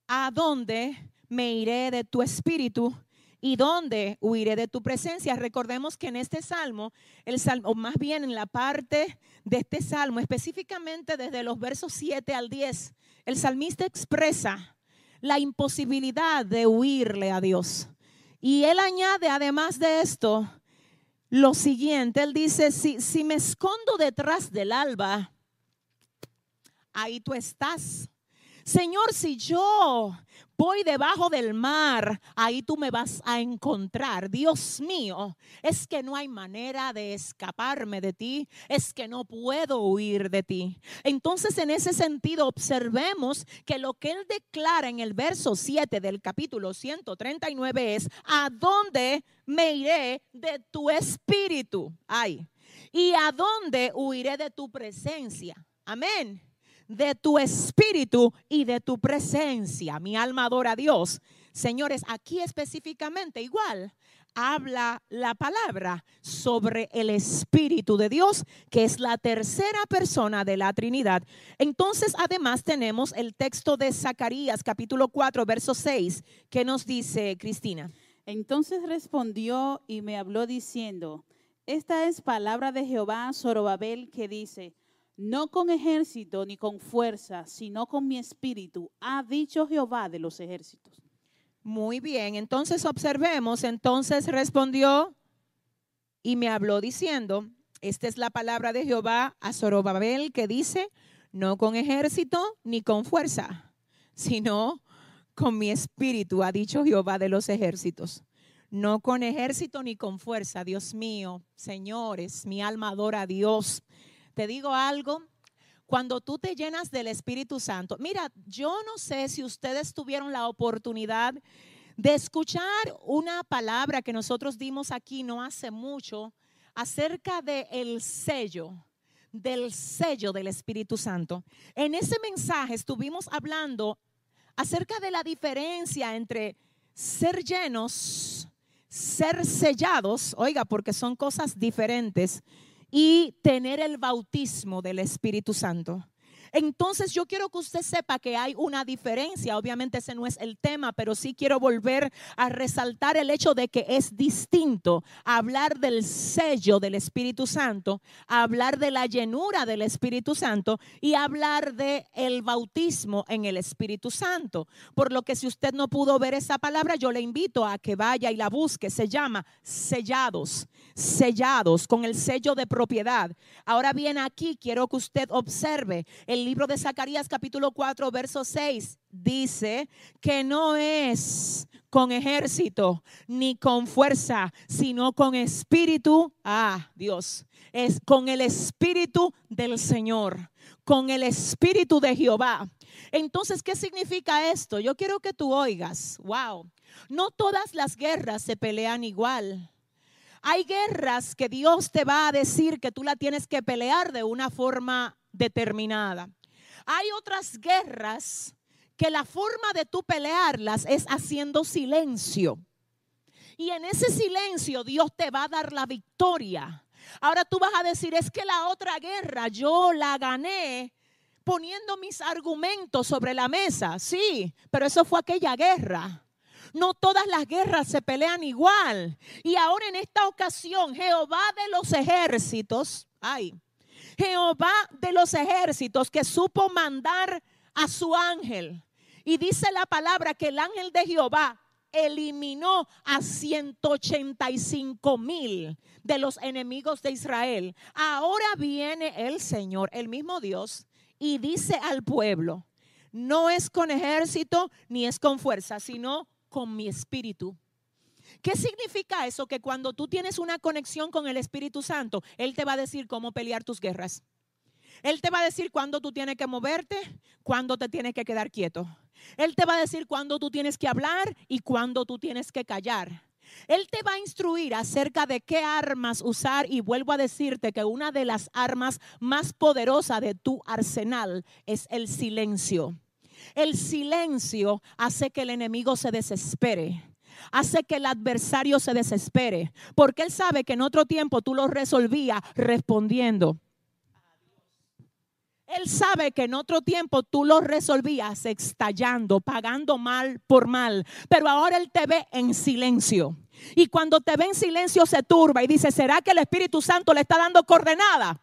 ¿A dónde me iré de tu espíritu ¿Y dónde huiré de tu presencia? Recordemos que en este salmo, el salmo, o más bien en la parte de este salmo, específicamente desde los versos 7 al 10, el salmista expresa la imposibilidad de huirle a Dios. Y él añade, además de esto, lo siguiente, él dice, si, si me escondo detrás del alba, ahí tú estás. Señor, si yo voy debajo del mar, ahí tú me vas a encontrar. Dios mío, es que no hay manera de escaparme de ti, es que no puedo huir de ti. Entonces, en ese sentido, observemos que lo que él declara en el verso 7 del capítulo 139 es, ¿a dónde me iré de tu espíritu? Ay, ¿y a dónde huiré de tu presencia? Amén de tu espíritu y de tu presencia. Mi alma adora a Dios. Señores, aquí específicamente igual habla la palabra sobre el Espíritu de Dios, que es la tercera persona de la Trinidad. Entonces, además tenemos el texto de Zacarías, capítulo 4, verso 6, que nos dice Cristina. Entonces respondió y me habló diciendo, esta es palabra de Jehová Zorobabel que dice, no con ejército ni con fuerza, sino con mi espíritu, ha dicho Jehová de los ejércitos. Muy bien, entonces observemos, entonces respondió y me habló diciendo, esta es la palabra de Jehová a Zorobabel que dice, no con ejército ni con fuerza, sino con mi espíritu, ha dicho Jehová de los ejércitos. No con ejército ni con fuerza, Dios mío, señores, mi alma adora a Dios te digo algo, cuando tú te llenas del Espíritu Santo, mira, yo no sé si ustedes tuvieron la oportunidad de escuchar una palabra que nosotros dimos aquí no hace mucho acerca del el sello, del sello del Espíritu Santo. En ese mensaje estuvimos hablando acerca de la diferencia entre ser llenos, ser sellados, oiga, porque son cosas diferentes y tener el bautismo del Espíritu Santo. Entonces yo quiero que usted sepa que hay una diferencia. Obviamente ese no es el tema, pero sí quiero volver a resaltar el hecho de que es distinto hablar del sello del Espíritu Santo, hablar de la llenura del Espíritu Santo y hablar de el bautismo en el Espíritu Santo. Por lo que si usted no pudo ver esa palabra, yo le invito a que vaya y la busque. Se llama sellados, sellados con el sello de propiedad. Ahora bien, aquí quiero que usted observe el el libro de Zacarías capítulo 4, verso 6 dice que no es con ejército ni con fuerza, sino con espíritu, ah, Dios, es con el espíritu del Señor, con el espíritu de Jehová. Entonces, ¿qué significa esto? Yo quiero que tú oigas, wow, no todas las guerras se pelean igual. Hay guerras que Dios te va a decir que tú la tienes que pelear de una forma determinada. Hay otras guerras que la forma de tú pelearlas es haciendo silencio. Y en ese silencio Dios te va a dar la victoria. Ahora tú vas a decir, es que la otra guerra yo la gané poniendo mis argumentos sobre la mesa, sí, pero eso fue aquella guerra. No todas las guerras se pelean igual. Y ahora en esta ocasión, Jehová de los ejércitos, ay, Jehová de los ejércitos que supo mandar a su ángel. Y dice la palabra que el ángel de Jehová eliminó a 185 mil de los enemigos de Israel. Ahora viene el Señor, el mismo Dios, y dice al pueblo, no es con ejército ni es con fuerza, sino con mi espíritu. ¿Qué significa eso? Que cuando tú tienes una conexión con el Espíritu Santo, Él te va a decir cómo pelear tus guerras. Él te va a decir cuándo tú tienes que moverte, cuándo te tienes que quedar quieto. Él te va a decir cuándo tú tienes que hablar y cuándo tú tienes que callar. Él te va a instruir acerca de qué armas usar y vuelvo a decirte que una de las armas más poderosas de tu arsenal es el silencio. El silencio hace que el enemigo se desespere hace que el adversario se desespere, porque él sabe que en otro tiempo tú lo resolvías respondiendo. Él sabe que en otro tiempo tú lo resolvías estallando, pagando mal por mal, pero ahora Él te ve en silencio. Y cuando te ve en silencio se turba y dice, ¿será que el Espíritu Santo le está dando coordenada?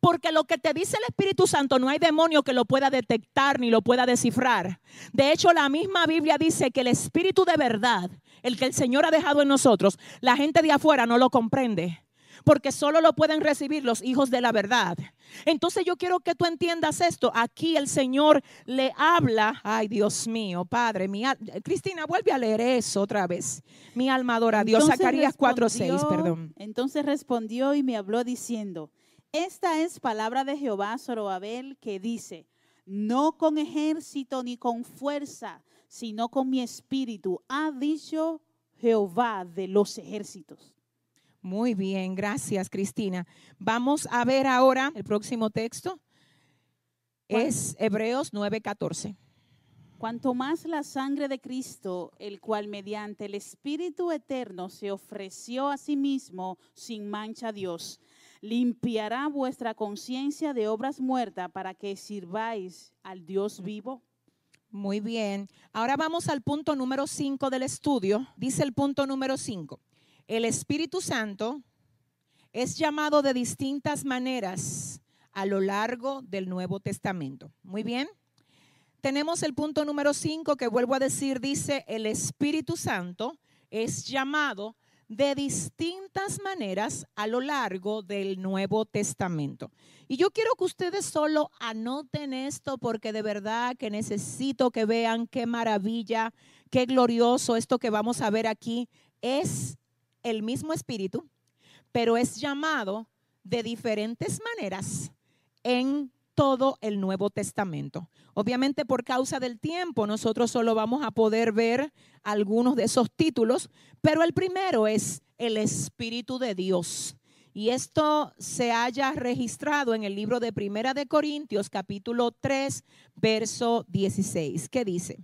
Porque lo que te dice el Espíritu Santo no hay demonio que lo pueda detectar ni lo pueda descifrar. De hecho, la misma Biblia dice que el Espíritu de verdad, el que el Señor ha dejado en nosotros, la gente de afuera no lo comprende porque solo lo pueden recibir los hijos de la verdad. Entonces yo quiero que tú entiendas esto. Aquí el Señor le habla, ay Dios mío, Padre, mi Cristina, vuelve a leer eso otra vez. Mi alma adora a Dios. Zacarías 4:6, perdón. Entonces respondió y me habló diciendo, esta es palabra de Jehová Zorobabel que dice, no con ejército ni con fuerza, sino con mi espíritu, ha dicho Jehová de los ejércitos. Muy bien, gracias Cristina. Vamos a ver ahora el próximo texto. Es Hebreos 9:14. Cuanto más la sangre de Cristo, el cual mediante el Espíritu Eterno se ofreció a sí mismo sin mancha a Dios, limpiará vuestra conciencia de obras muertas para que sirváis al Dios vivo. Muy bien. Ahora vamos al punto número 5 del estudio. Dice el punto número 5 el Espíritu Santo es llamado de distintas maneras a lo largo del Nuevo Testamento. Muy bien. Tenemos el punto número 5 que vuelvo a decir, dice, el Espíritu Santo es llamado de distintas maneras a lo largo del Nuevo Testamento. Y yo quiero que ustedes solo anoten esto porque de verdad que necesito que vean qué maravilla, qué glorioso esto que vamos a ver aquí es el mismo espíritu, pero es llamado de diferentes maneras en todo el Nuevo Testamento. Obviamente por causa del tiempo nosotros solo vamos a poder ver algunos de esos títulos, pero el primero es el Espíritu de Dios. Y esto se haya registrado en el libro de Primera de Corintios, capítulo 3, verso 16. ¿Qué dice?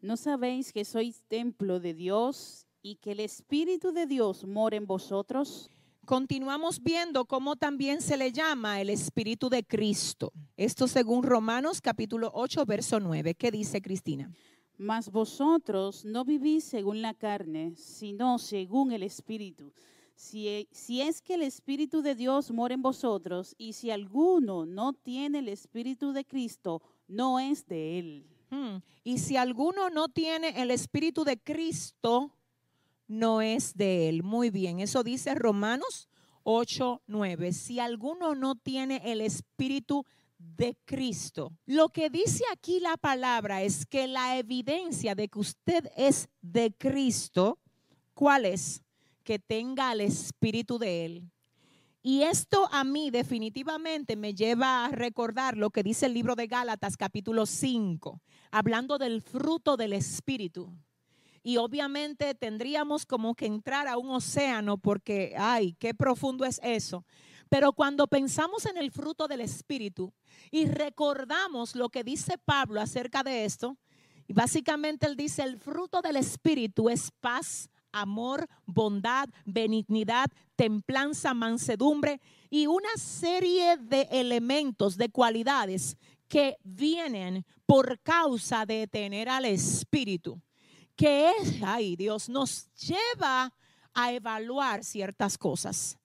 ¿No sabéis que sois templo de Dios y que el Espíritu de Dios more en vosotros. Continuamos viendo cómo también se le llama el Espíritu de Cristo. Esto según Romanos capítulo 8, verso 9. ¿Qué dice Cristina? Mas vosotros no vivís según la carne, sino según el Espíritu. Si, si, es que el Espíritu de Dios mora en vosotros, y si alguno no tiene el Espíritu de Cristo, no es de él. Hmm. Y si alguno no tiene el Espíritu de Cristo, no es de él. Muy bien, eso dice Romanos 8, 9. Si alguno no tiene el Espíritu de Cristo. Lo que dice aquí la palabra es que la evidencia de que usted es de Cristo, ¿cuál es? Que tenga el Espíritu de Él. Y esto a mí definitivamente me lleva a recordar lo que dice el libro de Gálatas capítulo 5, hablando del fruto del Espíritu y obviamente tendríamos como que entrar a un océano porque, ay, qué profundo es eso. Pero cuando pensamos en el fruto del Espíritu y recordamos lo que dice Pablo acerca de esto, y básicamente él dice, el fruto del Espíritu es paz, amor, bondad, benignidad, templanza, mansedumbre y una serie de elementos, de cualidades que vienen por causa de tener al Espíritu, que es, ay Dios, nos lleva a evaluar ciertas cosas.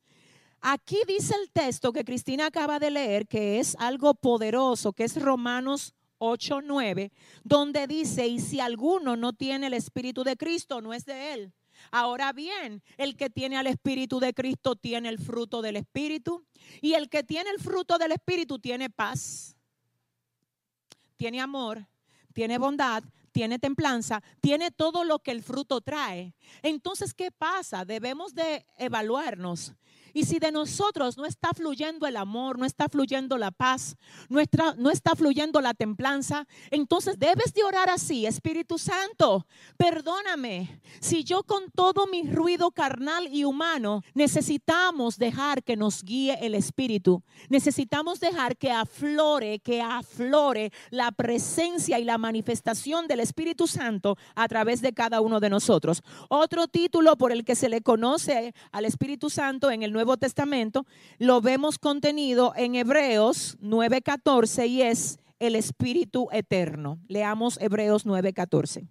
Aquí dice el texto que Cristina acaba de leer, que es algo poderoso, que es Romanos 8, 9, donde dice, y si alguno no tiene el Espíritu de Cristo, no es de él. Ahora bien, el que tiene al Espíritu de Cristo tiene el fruto del Espíritu, y el que tiene el fruto del Espíritu tiene paz, tiene amor, tiene bondad, tiene templanza, tiene todo lo que el fruto trae. Entonces, ¿qué pasa? Debemos de evaluarnos y si de nosotros no está fluyendo el amor, no está fluyendo la paz, no está, no está fluyendo la templanza, entonces debes de orar así, Espíritu Santo, perdóname. Si yo con todo mi ruido carnal y humano necesitamos dejar que nos guíe el Espíritu, necesitamos dejar que aflore, que aflore la presencia y la manifestación del Espíritu Santo a través de cada uno de nosotros. Otro título por el que se le conoce al Espíritu Santo en el Nuevo Nuevo Testamento, lo vemos contenido en Hebreos 9:14 y es el Espíritu Eterno. Leamos Hebreos 9:14.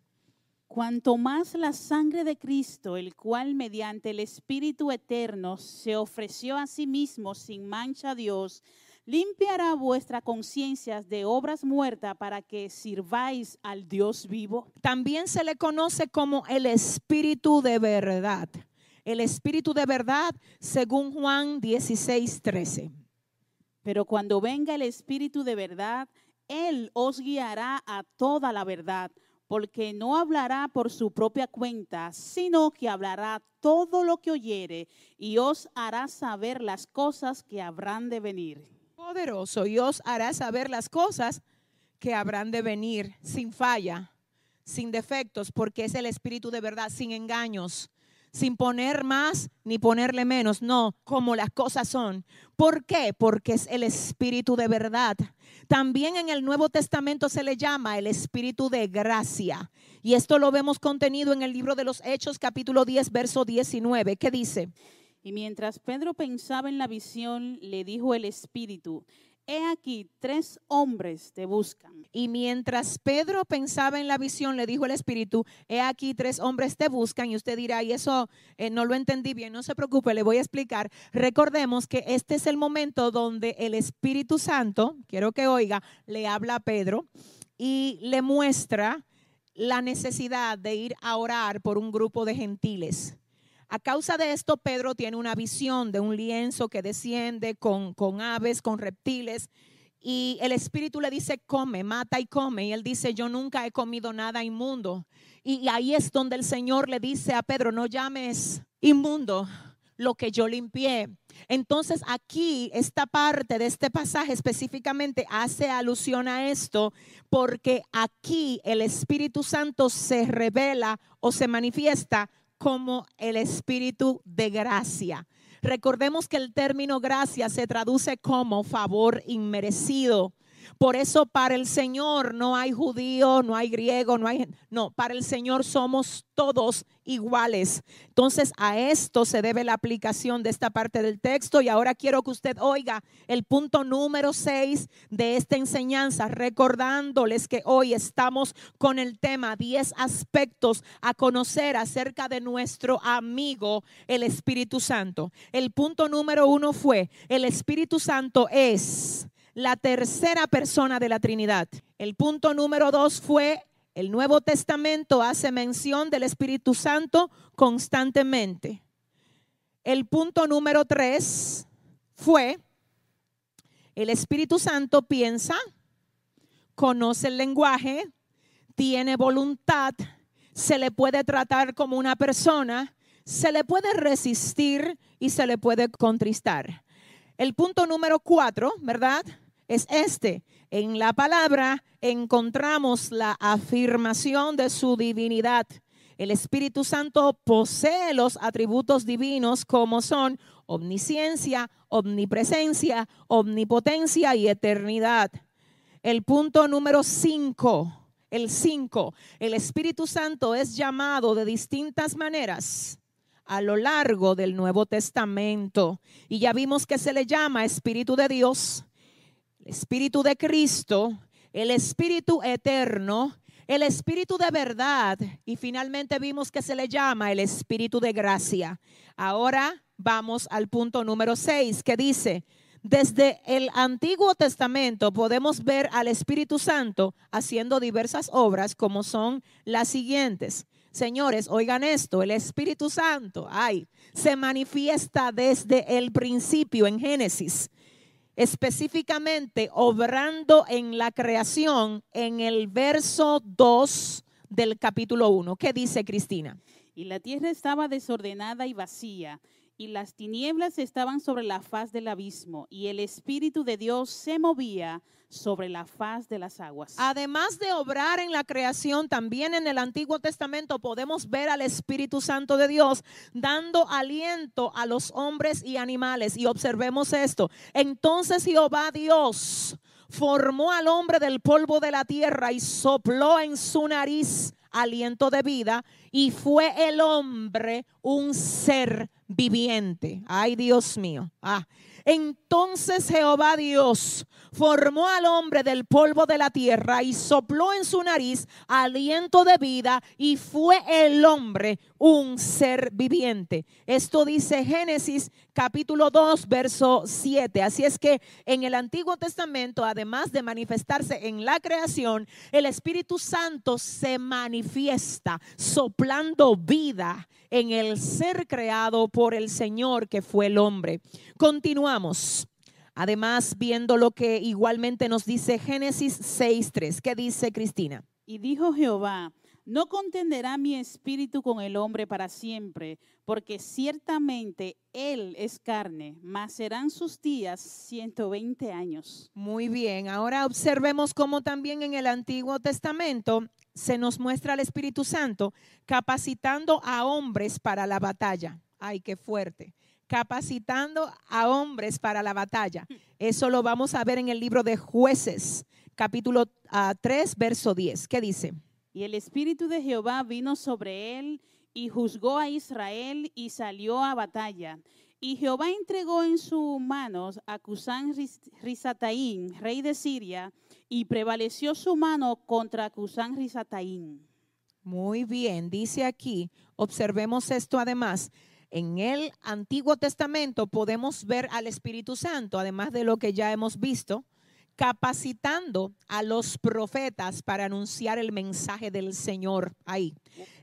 Cuanto más la sangre de Cristo, el cual mediante el Espíritu Eterno se ofreció a sí mismo sin mancha a Dios, limpiará vuestra conciencia de obras muertas para que sirváis al Dios vivo. También se le conoce como el Espíritu de verdad el Espíritu de verdad, según Juan 16, 13. Pero cuando venga el Espíritu de verdad, Él os guiará a toda la verdad, porque no hablará por su propia cuenta, sino que hablará todo lo que oyere y os hará saber las cosas que habrán de venir. Poderoso, y os hará saber las cosas que habrán de venir sin falla, sin defectos, porque es el Espíritu de verdad, sin engaños sin poner más ni ponerle menos, no, como las cosas son. ¿Por qué? Porque es el Espíritu de verdad. También en el Nuevo Testamento se le llama el Espíritu de gracia. Y esto lo vemos contenido en el libro de los Hechos capítulo 10, verso 19. ¿Qué dice? Y mientras Pedro pensaba en la visión, le dijo el Espíritu, he aquí, tres hombres te buscan. Y mientras Pedro pensaba en la visión, le dijo el Espíritu, he aquí, tres hombres te buscan. Y usted dirá, y eso eh, no lo entendí bien, no se preocupe, le voy a explicar. Recordemos que este es el momento donde el Espíritu Santo, quiero que oiga, le habla a Pedro y le muestra la necesidad de ir a orar por un grupo de gentiles. A causa de esto, Pedro tiene una visión de un lienzo que desciende con, con aves, con reptiles. Y el Espíritu le dice, come, mata y come. Y él dice, yo nunca he comido nada inmundo. Y, ahí es donde el Señor le dice a Pedro, no llames inmundo lo que yo limpié. Entonces aquí esta parte de este pasaje específicamente hace alusión a esto porque aquí el Espíritu Santo se revela o se manifiesta como el espíritu de gracia. Recordemos que el término gracia se traduce como favor inmerecido. Por eso para el Señor no hay judío, no hay griego, no hay... No, para el Señor somos todos iguales. Entonces a esto se debe la aplicación de esta parte del texto y ahora quiero que usted oiga el punto número 6 de esta enseñanza, recordándoles que hoy estamos con el tema 10 aspectos a conocer acerca de nuestro amigo el Espíritu Santo. El punto número uno fue, el Espíritu Santo es la tercera persona de la Trinidad. El punto número dos fue, el Nuevo Testamento hace mención del Espíritu Santo constantemente. El punto número tres fue, el Espíritu Santo piensa, conoce el lenguaje, tiene voluntad, se le puede tratar como una persona, se le puede resistir y se le puede contristar. El punto número cuatro, ¿verdad? Es este. En la palabra encontramos la afirmación de su divinidad. El Espíritu Santo posee los atributos divinos como son omnisciencia, omnipresencia, omnipotencia y eternidad. El punto número cinco, El 5. El Espíritu Santo es llamado de distintas maneras a lo largo del Nuevo Testamento. Y ya vimos que se le llama Espíritu de Dios, el Espíritu de Cristo, el Espíritu eterno, el Espíritu de verdad y finalmente vimos que se le llama el Espíritu de gracia. Ahora vamos al punto número 6 que dice, desde el Antiguo Testamento podemos ver al Espíritu Santo haciendo diversas obras como son las siguientes. Señores, oigan esto, el Espíritu Santo, ay, se manifiesta desde el principio en Génesis, específicamente obrando en la creación en el verso 2 del capítulo 1. ¿Qué dice Cristina? Y la tierra estaba desordenada y vacía, y las tinieblas estaban sobre la faz del abismo, y el Espíritu de Dios se movía sobre la faz de las aguas. Además de obrar en la creación, también en el Antiguo Testamento podemos ver al Espíritu Santo de Dios dando aliento a los hombres y animales. Y observemos esto. Entonces Jehová Dios formó al hombre del polvo de la tierra y sopló en su nariz aliento de vida y fue el hombre un ser viviente. Ay, Dios mío. Ah. Entonces Jehová Dios formó al hombre del polvo de la tierra y sopló en su nariz aliento de vida y fue el hombre un ser viviente. Esto dice Génesis capítulo 2, verso 7. Así es que en el Antiguo Testamento, además de manifestarse en la creación, el Espíritu Santo se manifiesta soplando vida en el ser creado por el Señor que fue el hombre. Continuamos. Además, viendo lo que igualmente nos dice Génesis 6.3. ¿Qué dice Cristina? Y dijo Jehová, no contenderá mi espíritu con el hombre para siempre, porque ciertamente él es carne, mas serán sus días 120 años. Muy bien, ahora observemos cómo también en el Antiguo Testamento se nos muestra el Espíritu Santo capacitando a hombres para la batalla. Ay, qué fuerte capacitando a hombres para la batalla. Eso lo vamos a ver en el libro de jueces, capítulo 3, ah, verso 10. ¿Qué dice? Y el Espíritu de Jehová vino sobre él y juzgó a Israel y salió a batalla. Y Jehová entregó en sus manos a Cusán Risataín, rey de Siria, y prevaleció su mano contra Cusán Risataín. Muy bien, dice aquí, observemos esto además. En el Antiguo Testamento podemos ver al Espíritu Santo, además de lo que ya hemos visto, capacitando a los profetas para anunciar el mensaje del Señor ahí.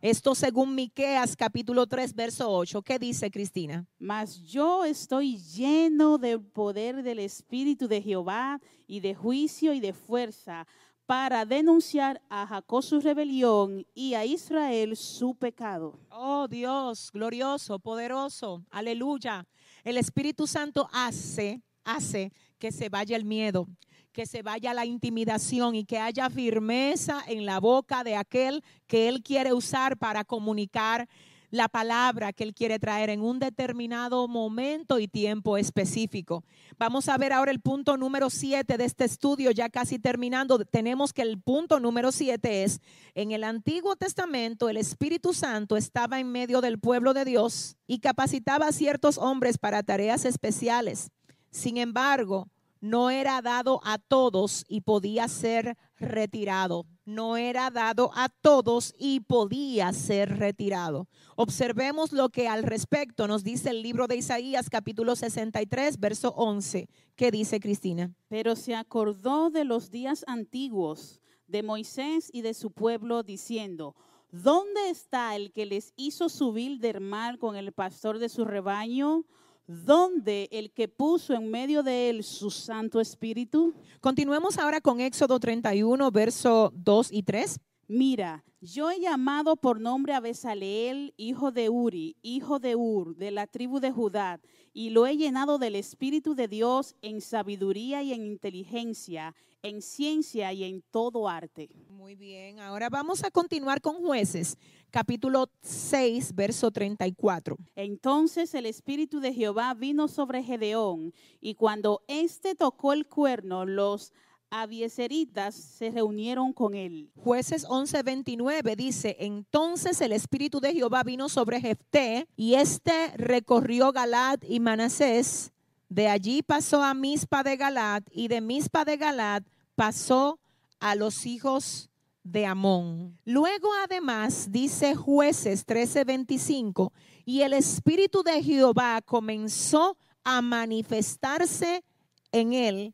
Esto según Miqueas capítulo 3 verso 8. ¿Qué dice Cristina? Mas yo estoy lleno del poder del espíritu de Jehová y de juicio y de fuerza para denunciar a Jacob su rebelión y a Israel su pecado. Oh Dios, glorioso, poderoso, aleluya. El Espíritu Santo hace, hace que se vaya el miedo, que se vaya la intimidación y que haya firmeza en la boca de aquel que Él quiere usar para comunicar la palabra que Él quiere traer en un determinado momento y tiempo específico. Vamos a ver ahora el punto número siete de este estudio, ya casi terminando. Tenemos que el punto número siete es, en el Antiguo Testamento el Espíritu Santo estaba en medio del pueblo de Dios y capacitaba a ciertos hombres para tareas especiales. Sin embargo, no era dado a todos y podía ser retirado. No era dado a todos y podía ser retirado. Observemos lo que al respecto nos dice el libro de Isaías capítulo 63, verso 11. ¿Qué dice Cristina? Pero se acordó de los días antiguos de Moisés y de su pueblo diciendo, ¿dónde está el que les hizo subir del mar con el pastor de su rebaño? Donde el que puso en medio de él su Santo Espíritu. Continuemos ahora con Éxodo 31, verso 2 y 3. Mira, yo he llamado por nombre a Besaleel, hijo de Uri, hijo de Ur, de la tribu de Judá, y lo he llenado del Espíritu de Dios en sabiduría y en inteligencia, en ciencia y en todo arte. Muy bien, ahora vamos a continuar con jueces, capítulo 6, verso 34. Entonces el Espíritu de Jehová vino sobre Gedeón, y cuando éste tocó el cuerno, los abieseritas se reunieron con él. Jueces 11:29 dice, entonces el Espíritu de Jehová vino sobre Jefté y éste recorrió Galad y Manasés. De allí pasó a Mispa de Galad y de Mispa de Galad pasó a los hijos de Amón. Luego además dice jueces 13:25, y el Espíritu de Jehová comenzó a manifestarse en él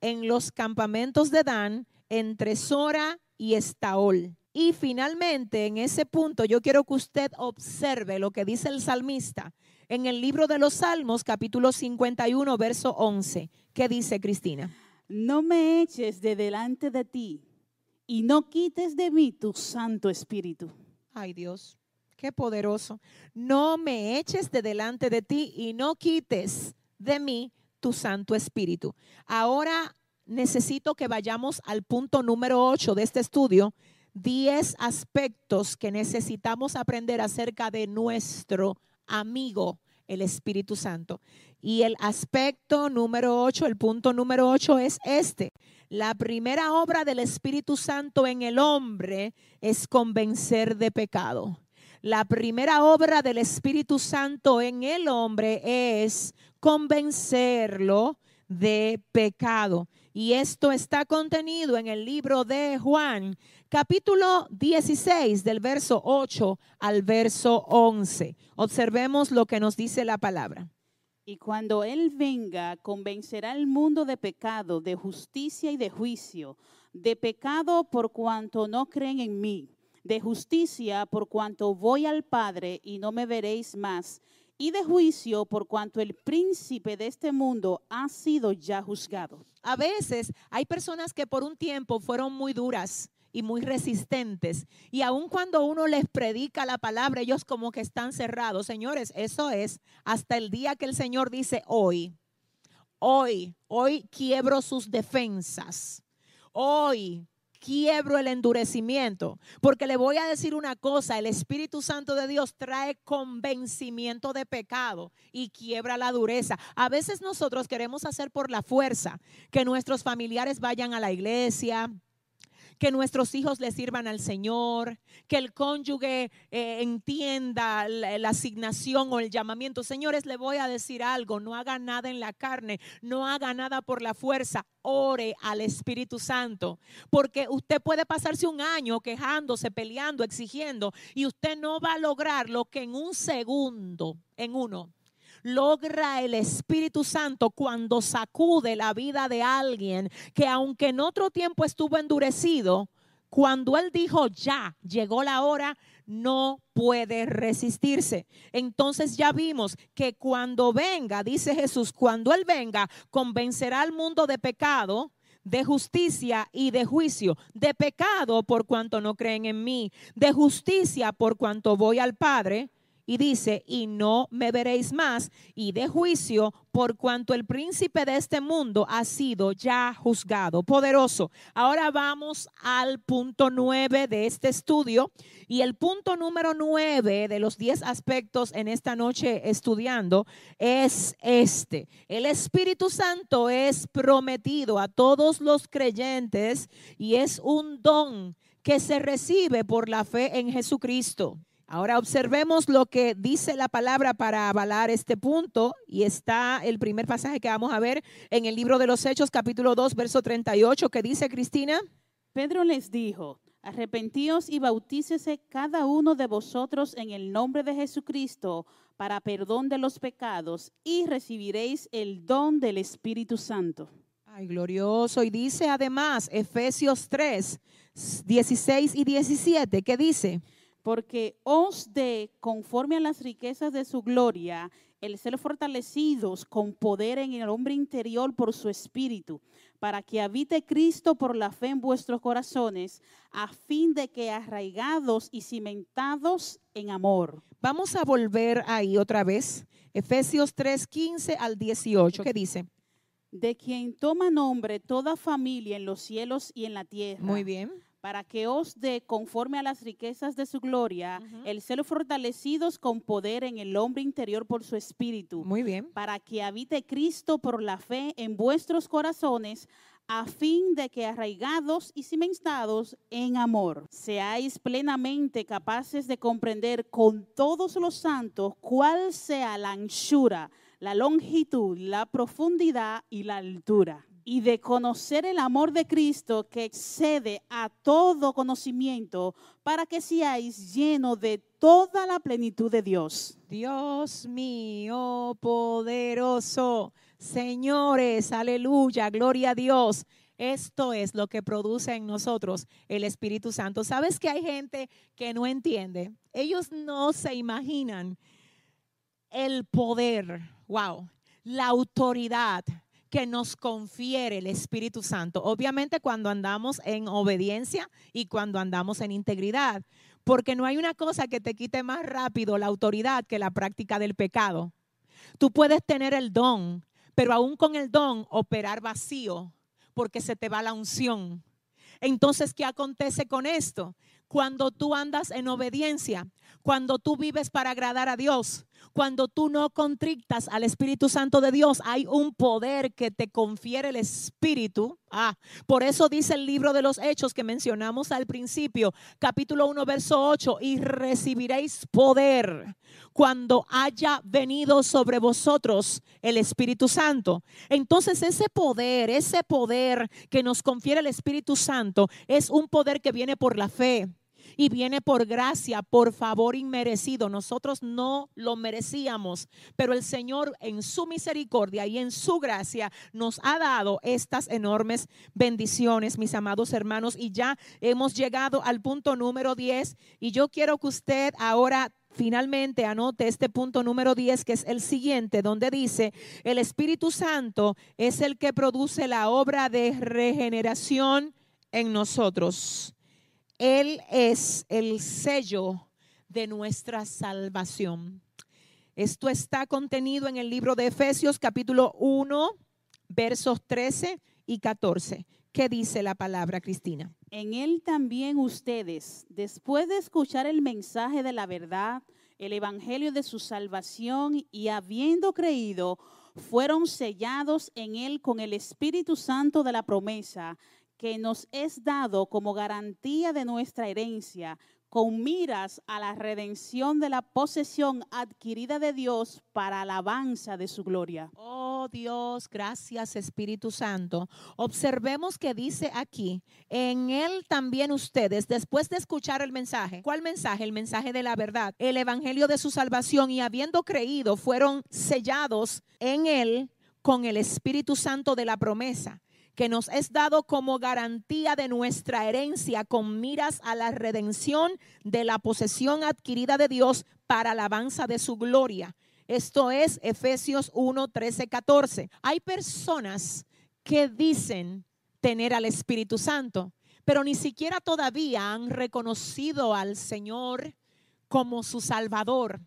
en los campamentos de Dan entre Sora y Estaol. Y finalmente, en ese punto, yo quiero que usted observe lo que dice el salmista en el libro de los Salmos, capítulo 51, verso 11. ¿Qué dice Cristina? No me eches de delante de ti y no quites de mí tu Santo Espíritu. Ay Dios, qué poderoso. No me eches de delante de ti y no quites de mí tu Santo Espíritu. Ahora necesito que vayamos al punto número 8 de este estudio. 10 aspectos que necesitamos aprender acerca de nuestro amigo, el Espíritu Santo. Y el aspecto número 8, el punto número 8 es este. La primera obra del Espíritu Santo en el hombre es convencer de pecado. La primera obra del Espíritu Santo en el hombre es convencerlo de pecado. Y esto está contenido en el libro de Juan, capítulo 16, del verso 8 al verso 11. Observemos lo que nos dice la palabra. Y cuando Él venga, convencerá al mundo de pecado, de justicia y de juicio. De pecado por cuanto no creen en mí. De justicia por cuanto voy al Padre y no me veréis más y de juicio por cuanto el príncipe de este mundo ha sido ya juzgado. A veces hay personas que por un tiempo fueron muy duras y muy resistentes. Y aun cuando uno les predica la palabra, ellos como que están cerrados. Señores, eso es hasta el día que el Señor dice hoy, hoy, hoy quiebro sus defensas. Hoy quiebro el endurecimiento. Porque le voy a decir una cosa, el Espíritu Santo de Dios trae convencimiento de pecado y quiebra la dureza. A veces nosotros queremos hacer por la fuerza que nuestros familiares vayan a la iglesia, que nuestros hijos le sirvan al Señor, que el cónyuge eh, entienda la, la, asignación o el llamamiento. Señores, le voy a decir algo, no haga nada en la carne, no haga nada por la fuerza, ore al Espíritu Santo, porque usted puede pasarse un año quejándose, peleando, exigiendo, y usted no va a lograr lo que en un segundo, en uno, logra el Espíritu Santo cuando sacude la vida de alguien que aunque en otro tiempo estuvo endurecido, cuando él dijo ya, llegó la hora, no puede resistirse. Entonces ya vimos que cuando venga, dice Jesús, cuando él venga, convencerá al mundo de pecado, de justicia y de juicio, de pecado por cuanto no creen en mí, de justicia por cuanto voy al Padre y dice, y no me veréis más, y de juicio por cuanto el príncipe de este mundo ha sido ya juzgado. Poderoso. Ahora vamos al punto nueve de este estudio, y el punto número nueve de los diez aspectos en esta noche estudiando es este. El Espíritu Santo es prometido a todos los creyentes y es un don que se recibe por la fe en Jesucristo. Ahora observemos lo que dice la palabra para avalar este punto y está el primer pasaje que vamos a ver en el libro de los Hechos capítulo 2 verso 38 que dice Cristina. Pedro les dijo, arrepentíos y bautícese cada uno de vosotros en el nombre de Jesucristo para perdón de los pecados y recibiréis el don del Espíritu Santo. Ay, glorioso. Y dice además Efesios 3, 16 y 17, ¿qué dice? Porque os de, conforme a las riquezas de su gloria, el ser fortalecidos con poder en el hombre interior por su espíritu, para que habite Cristo por la fe en vuestros corazones, a fin de que arraigados y cimentados en amor. Vamos a volver ahí otra vez. Efesios 3, 15 al 18. ¿Qué dice? De quien toma nombre toda familia en los cielos y en la tierra. Muy bien para que os dé, conforme a las riquezas de su gloria, uh -huh. el ser fortalecidos con poder en el hombre interior por su espíritu. Muy bien. Para que habite Cristo por la fe en vuestros corazones, a fin de que arraigados y cimentados en amor, seáis plenamente capaces de comprender con todos los santos cuál sea la anchura, la longitud, la profundidad y la altura y de conocer el amor de Cristo que excede a todo conocimiento, para que seáis llenos de toda la plenitud de Dios. Dios mío, poderoso. Señores, aleluya, gloria a Dios. Esto es lo que produce en nosotros el Espíritu Santo. ¿Sabes que hay gente que no entiende? Ellos no se imaginan el poder, wow, la autoridad que nos confiere el Espíritu Santo. Obviamente cuando andamos en obediencia y cuando andamos en integridad, porque no hay una cosa que te quite más rápido la autoridad que la práctica del pecado. Tú puedes tener el don, pero aún con el don operar vacío, porque se te va la unción. Entonces, ¿qué acontece con esto? Cuando tú andas en obediencia, cuando tú vives para agradar a Dios, cuando tú no contrictas al Espíritu Santo de Dios, hay un poder que te confiere el Espíritu. Ah, por eso dice el libro de los Hechos que mencionamos al principio, capítulo 1, verso 8, y recibiréis poder cuando haya venido sobre vosotros el Espíritu Santo. Entonces ese poder, ese poder que nos confiere el Espíritu Santo es un poder que viene por la fe y viene por gracia, por favor inmerecido. Nosotros no lo merecíamos, pero el Señor en su misericordia y en su gracia nos ha dado estas enormes bendiciones, mis amados hermanos, y ya hemos llegado al punto número 10 y yo quiero que usted ahora finalmente anote este punto número 10, que es el siguiente, donde dice, el Espíritu Santo es el que produce la obra de regeneración en nosotros. Él es el sello de nuestra salvación. Esto está contenido en el libro de Efesios capítulo 1, versos 13 y 14. ¿Qué dice la palabra, Cristina? En él también ustedes, después de escuchar el mensaje de la verdad, el evangelio de su salvación y habiendo creído, fueron sellados en él con el Espíritu Santo de la promesa que nos es dado como garantía de nuestra herencia, con miras a la redención de la posesión adquirida de Dios para alabanza de su gloria. Oh Dios, gracias Espíritu Santo. Observemos que dice aquí, en él también ustedes, después de escuchar el mensaje, ¿cuál mensaje? El mensaje de la verdad, el evangelio de su salvación y habiendo creído, fueron sellados en él con el Espíritu Santo de la promesa que nos es dado como garantía de nuestra herencia con miras a la redención de la posesión adquirida de Dios para alabanza de su gloria. Esto es Efesios 1, 13, 14. Hay personas que dicen tener al Espíritu Santo, pero ni siquiera todavía han reconocido al Señor como su Salvador.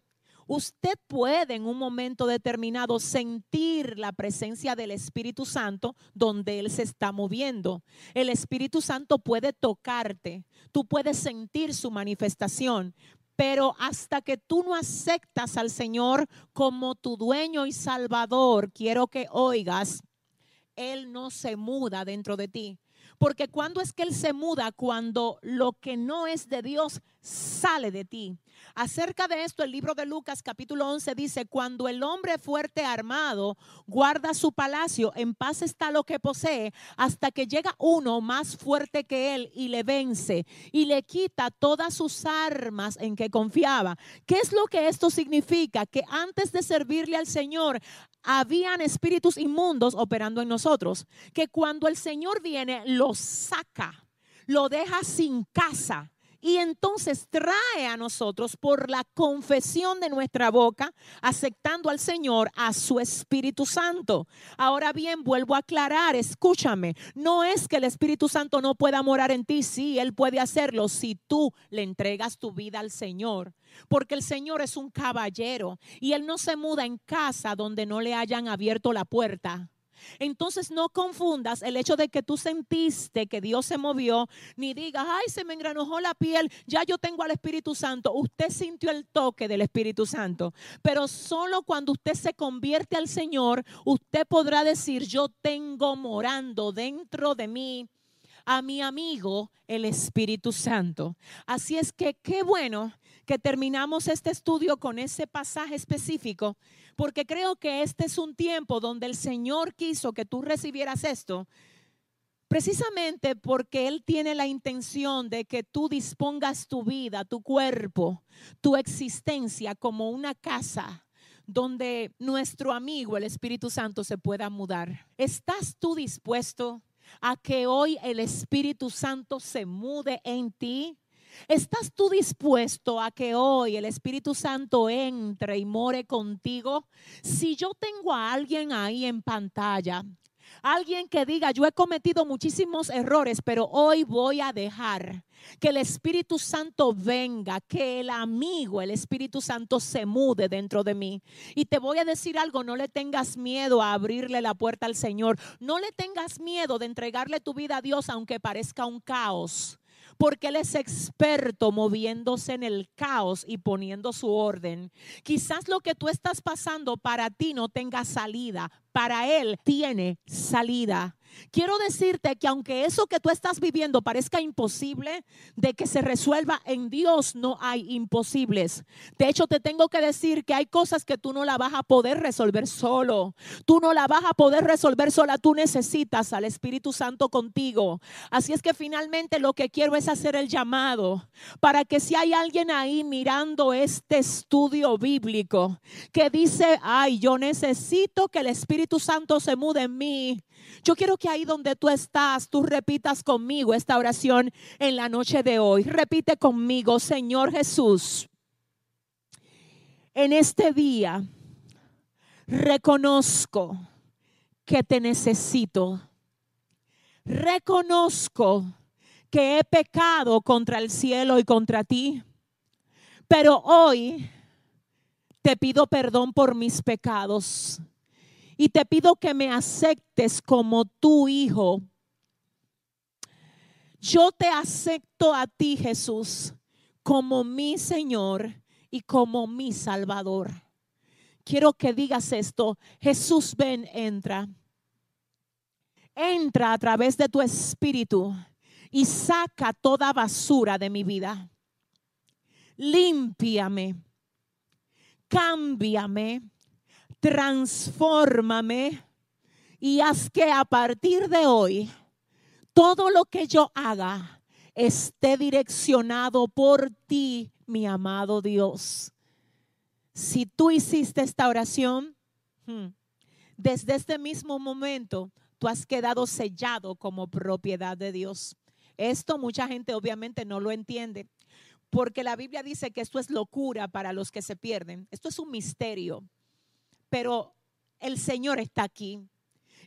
Usted puede en un momento determinado sentir la presencia del Espíritu Santo donde Él se está moviendo. El Espíritu Santo puede tocarte, tú puedes sentir su manifestación, pero hasta que tú no aceptas al Señor como tu dueño y salvador, quiero que oigas, Él no se muda dentro de ti. Porque cuando es que Él se muda, cuando lo que no es de Dios sale de ti. Acerca de esto, el libro de Lucas capítulo 11 dice, cuando el hombre fuerte armado guarda su palacio, en paz está lo que posee, hasta que llega uno más fuerte que él y le vence y le quita todas sus armas en que confiaba. ¿Qué es lo que esto significa? Que antes de servirle al Señor, habían espíritus inmundos operando en nosotros, que cuando el Señor viene, lo saca, lo deja sin casa y entonces trae a nosotros por la confesión de nuestra boca, aceptando al Señor, a su Espíritu Santo. Ahora bien, vuelvo a aclarar, escúchame, no es que el Espíritu Santo no pueda morar en ti, sí, Él puede hacerlo si tú le entregas tu vida al Señor. Porque el Señor es un caballero y Él no se muda en casa donde no le hayan abierto la puerta. Entonces no confundas el hecho de que tú sentiste que Dios se movió, ni digas, ay, se me engranojó la piel, ya yo tengo al Espíritu Santo. Usted sintió el toque del Espíritu Santo, pero solo cuando usted se convierte al Señor, usted podrá decir, yo tengo morando dentro de mí a mi amigo el Espíritu Santo. Así es que qué bueno que terminamos este estudio con ese pasaje específico, porque creo que este es un tiempo donde el Señor quiso que tú recibieras esto, precisamente porque Él tiene la intención de que tú dispongas tu vida, tu cuerpo, tu existencia como una casa donde nuestro amigo, el Espíritu Santo, se pueda mudar. ¿Estás tú dispuesto a que hoy el Espíritu Santo se mude en ti? ¿Estás tú dispuesto a que hoy el Espíritu Santo entre y more contigo? Si yo tengo a alguien ahí en pantalla, alguien que diga, yo he cometido muchísimos errores, pero hoy voy a dejar que el Espíritu Santo venga, que el amigo, el Espíritu Santo se mude dentro de mí. Y te voy a decir algo, no le tengas miedo a abrirle la puerta al Señor. No le tengas miedo de entregarle tu vida a Dios aunque parezca un caos porque Él es experto moviéndose en el caos y poniendo su orden. Quizás lo que tú estás pasando para ti no tenga salida, para Él tiene salida. Quiero decirte que aunque eso que tú estás viviendo parezca imposible de que se resuelva en Dios, no hay imposibles. De hecho, te tengo que decir que hay cosas que tú no la vas a poder resolver solo. Tú no la vas a poder resolver sola. Tú necesitas al Espíritu Santo contigo. Así es que finalmente lo que quiero es hacer el llamado para que si hay alguien ahí mirando este estudio bíblico que dice, ay, yo necesito que el Espíritu Santo se mude en mí. Yo quiero que ahí donde tú estás, tú repitas conmigo esta oración en la noche de hoy. Repite conmigo, Señor Jesús, en este día reconozco que te necesito. Reconozco que he pecado contra el cielo y contra ti. Pero hoy te pido perdón por mis pecados y te pido que me aceptes como tu hijo. Yo te acepto a ti, Jesús, como mi Señor y como mi Salvador. Quiero que digas esto. Jesús, ven, entra. Entra a través de tu espíritu y saca toda basura de mi vida. Límpiame. Cámbiame transfórmame y haz que a partir de hoy todo lo que yo haga esté direccionado por ti, mi amado Dios. Si tú hiciste esta oración, hmm, desde este mismo momento tú has quedado sellado como propiedad de Dios. Esto mucha gente obviamente no lo entiende, porque la Biblia dice que esto es locura para los que se pierden. Esto es un misterio pero el Señor está aquí.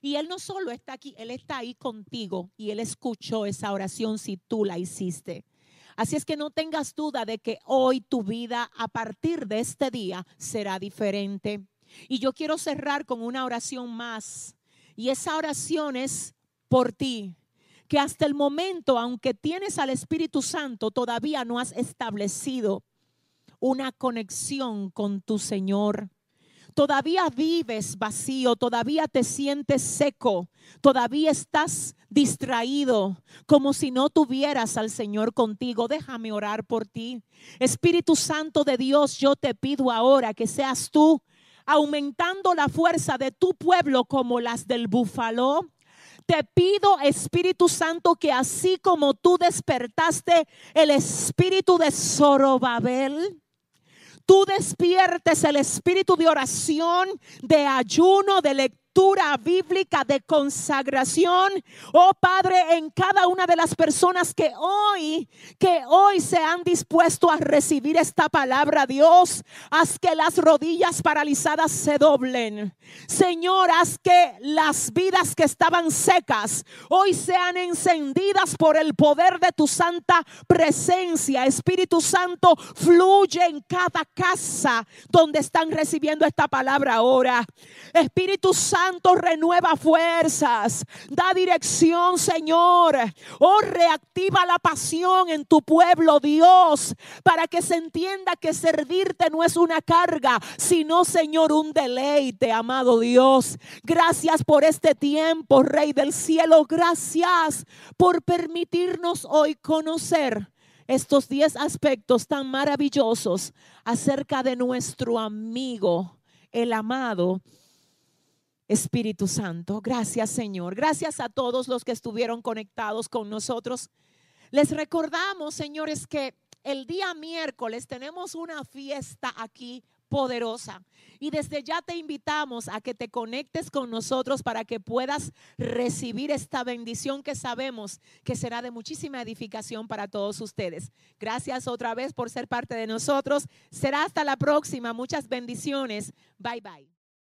Y Él no solo está aquí, Él está ahí contigo y Él escuchó esa oración si tú la hiciste. Así es que no tengas duda de que hoy tu vida a partir de este día será diferente. Y yo quiero cerrar con una oración más. Y esa oración es por ti, que hasta el momento, aunque tienes al Espíritu Santo, todavía no has establecido una conexión con tu Señor todavía vives vacío, todavía te sientes seco, todavía estás distraído, como si no tuvieras al Señor contigo. Déjame orar por ti. Espíritu Santo de Dios, yo te pido ahora que seas tú aumentando la fuerza de tu pueblo como las del búfalo. Te pido, Espíritu Santo, que así como tú despertaste el espíritu de Zorobabel, tú despiertes el espíritu de oración, de ayuno, de bíblica de consagración, oh Padre, en cada una de las personas que hoy, que hoy se han dispuesto a recibir esta palabra, Dios, haz que las rodillas paralizadas se doblen. Señor, haz que las vidas que estaban secas hoy sean encendidas por el poder de tu santa presencia. Espíritu Santo, fluye en cada casa donde están recibiendo esta palabra ahora. Espíritu Santo, Santo, renueva fuerzas, da dirección, Señor. Oh, reactiva la pasión en tu pueblo, Dios, para que se entienda que servirte no es una carga, sino, Señor, un deleite, amado Dios. Gracias por este tiempo, Rey del cielo. Gracias por permitirnos hoy conocer estos 10 aspectos tan maravillosos acerca de nuestro amigo, el amado Espíritu Santo. Gracias Señor. Gracias a todos los que estuvieron conectados con nosotros. Les recordamos, señores, que el día miércoles tenemos una fiesta aquí poderosa. Y desde ya te invitamos a que te conectes con nosotros para que puedas recibir esta bendición que sabemos que será de muchísima edificación para todos ustedes. Gracias otra vez por ser parte de nosotros. Será hasta la próxima. Muchas bendiciones. Bye bye.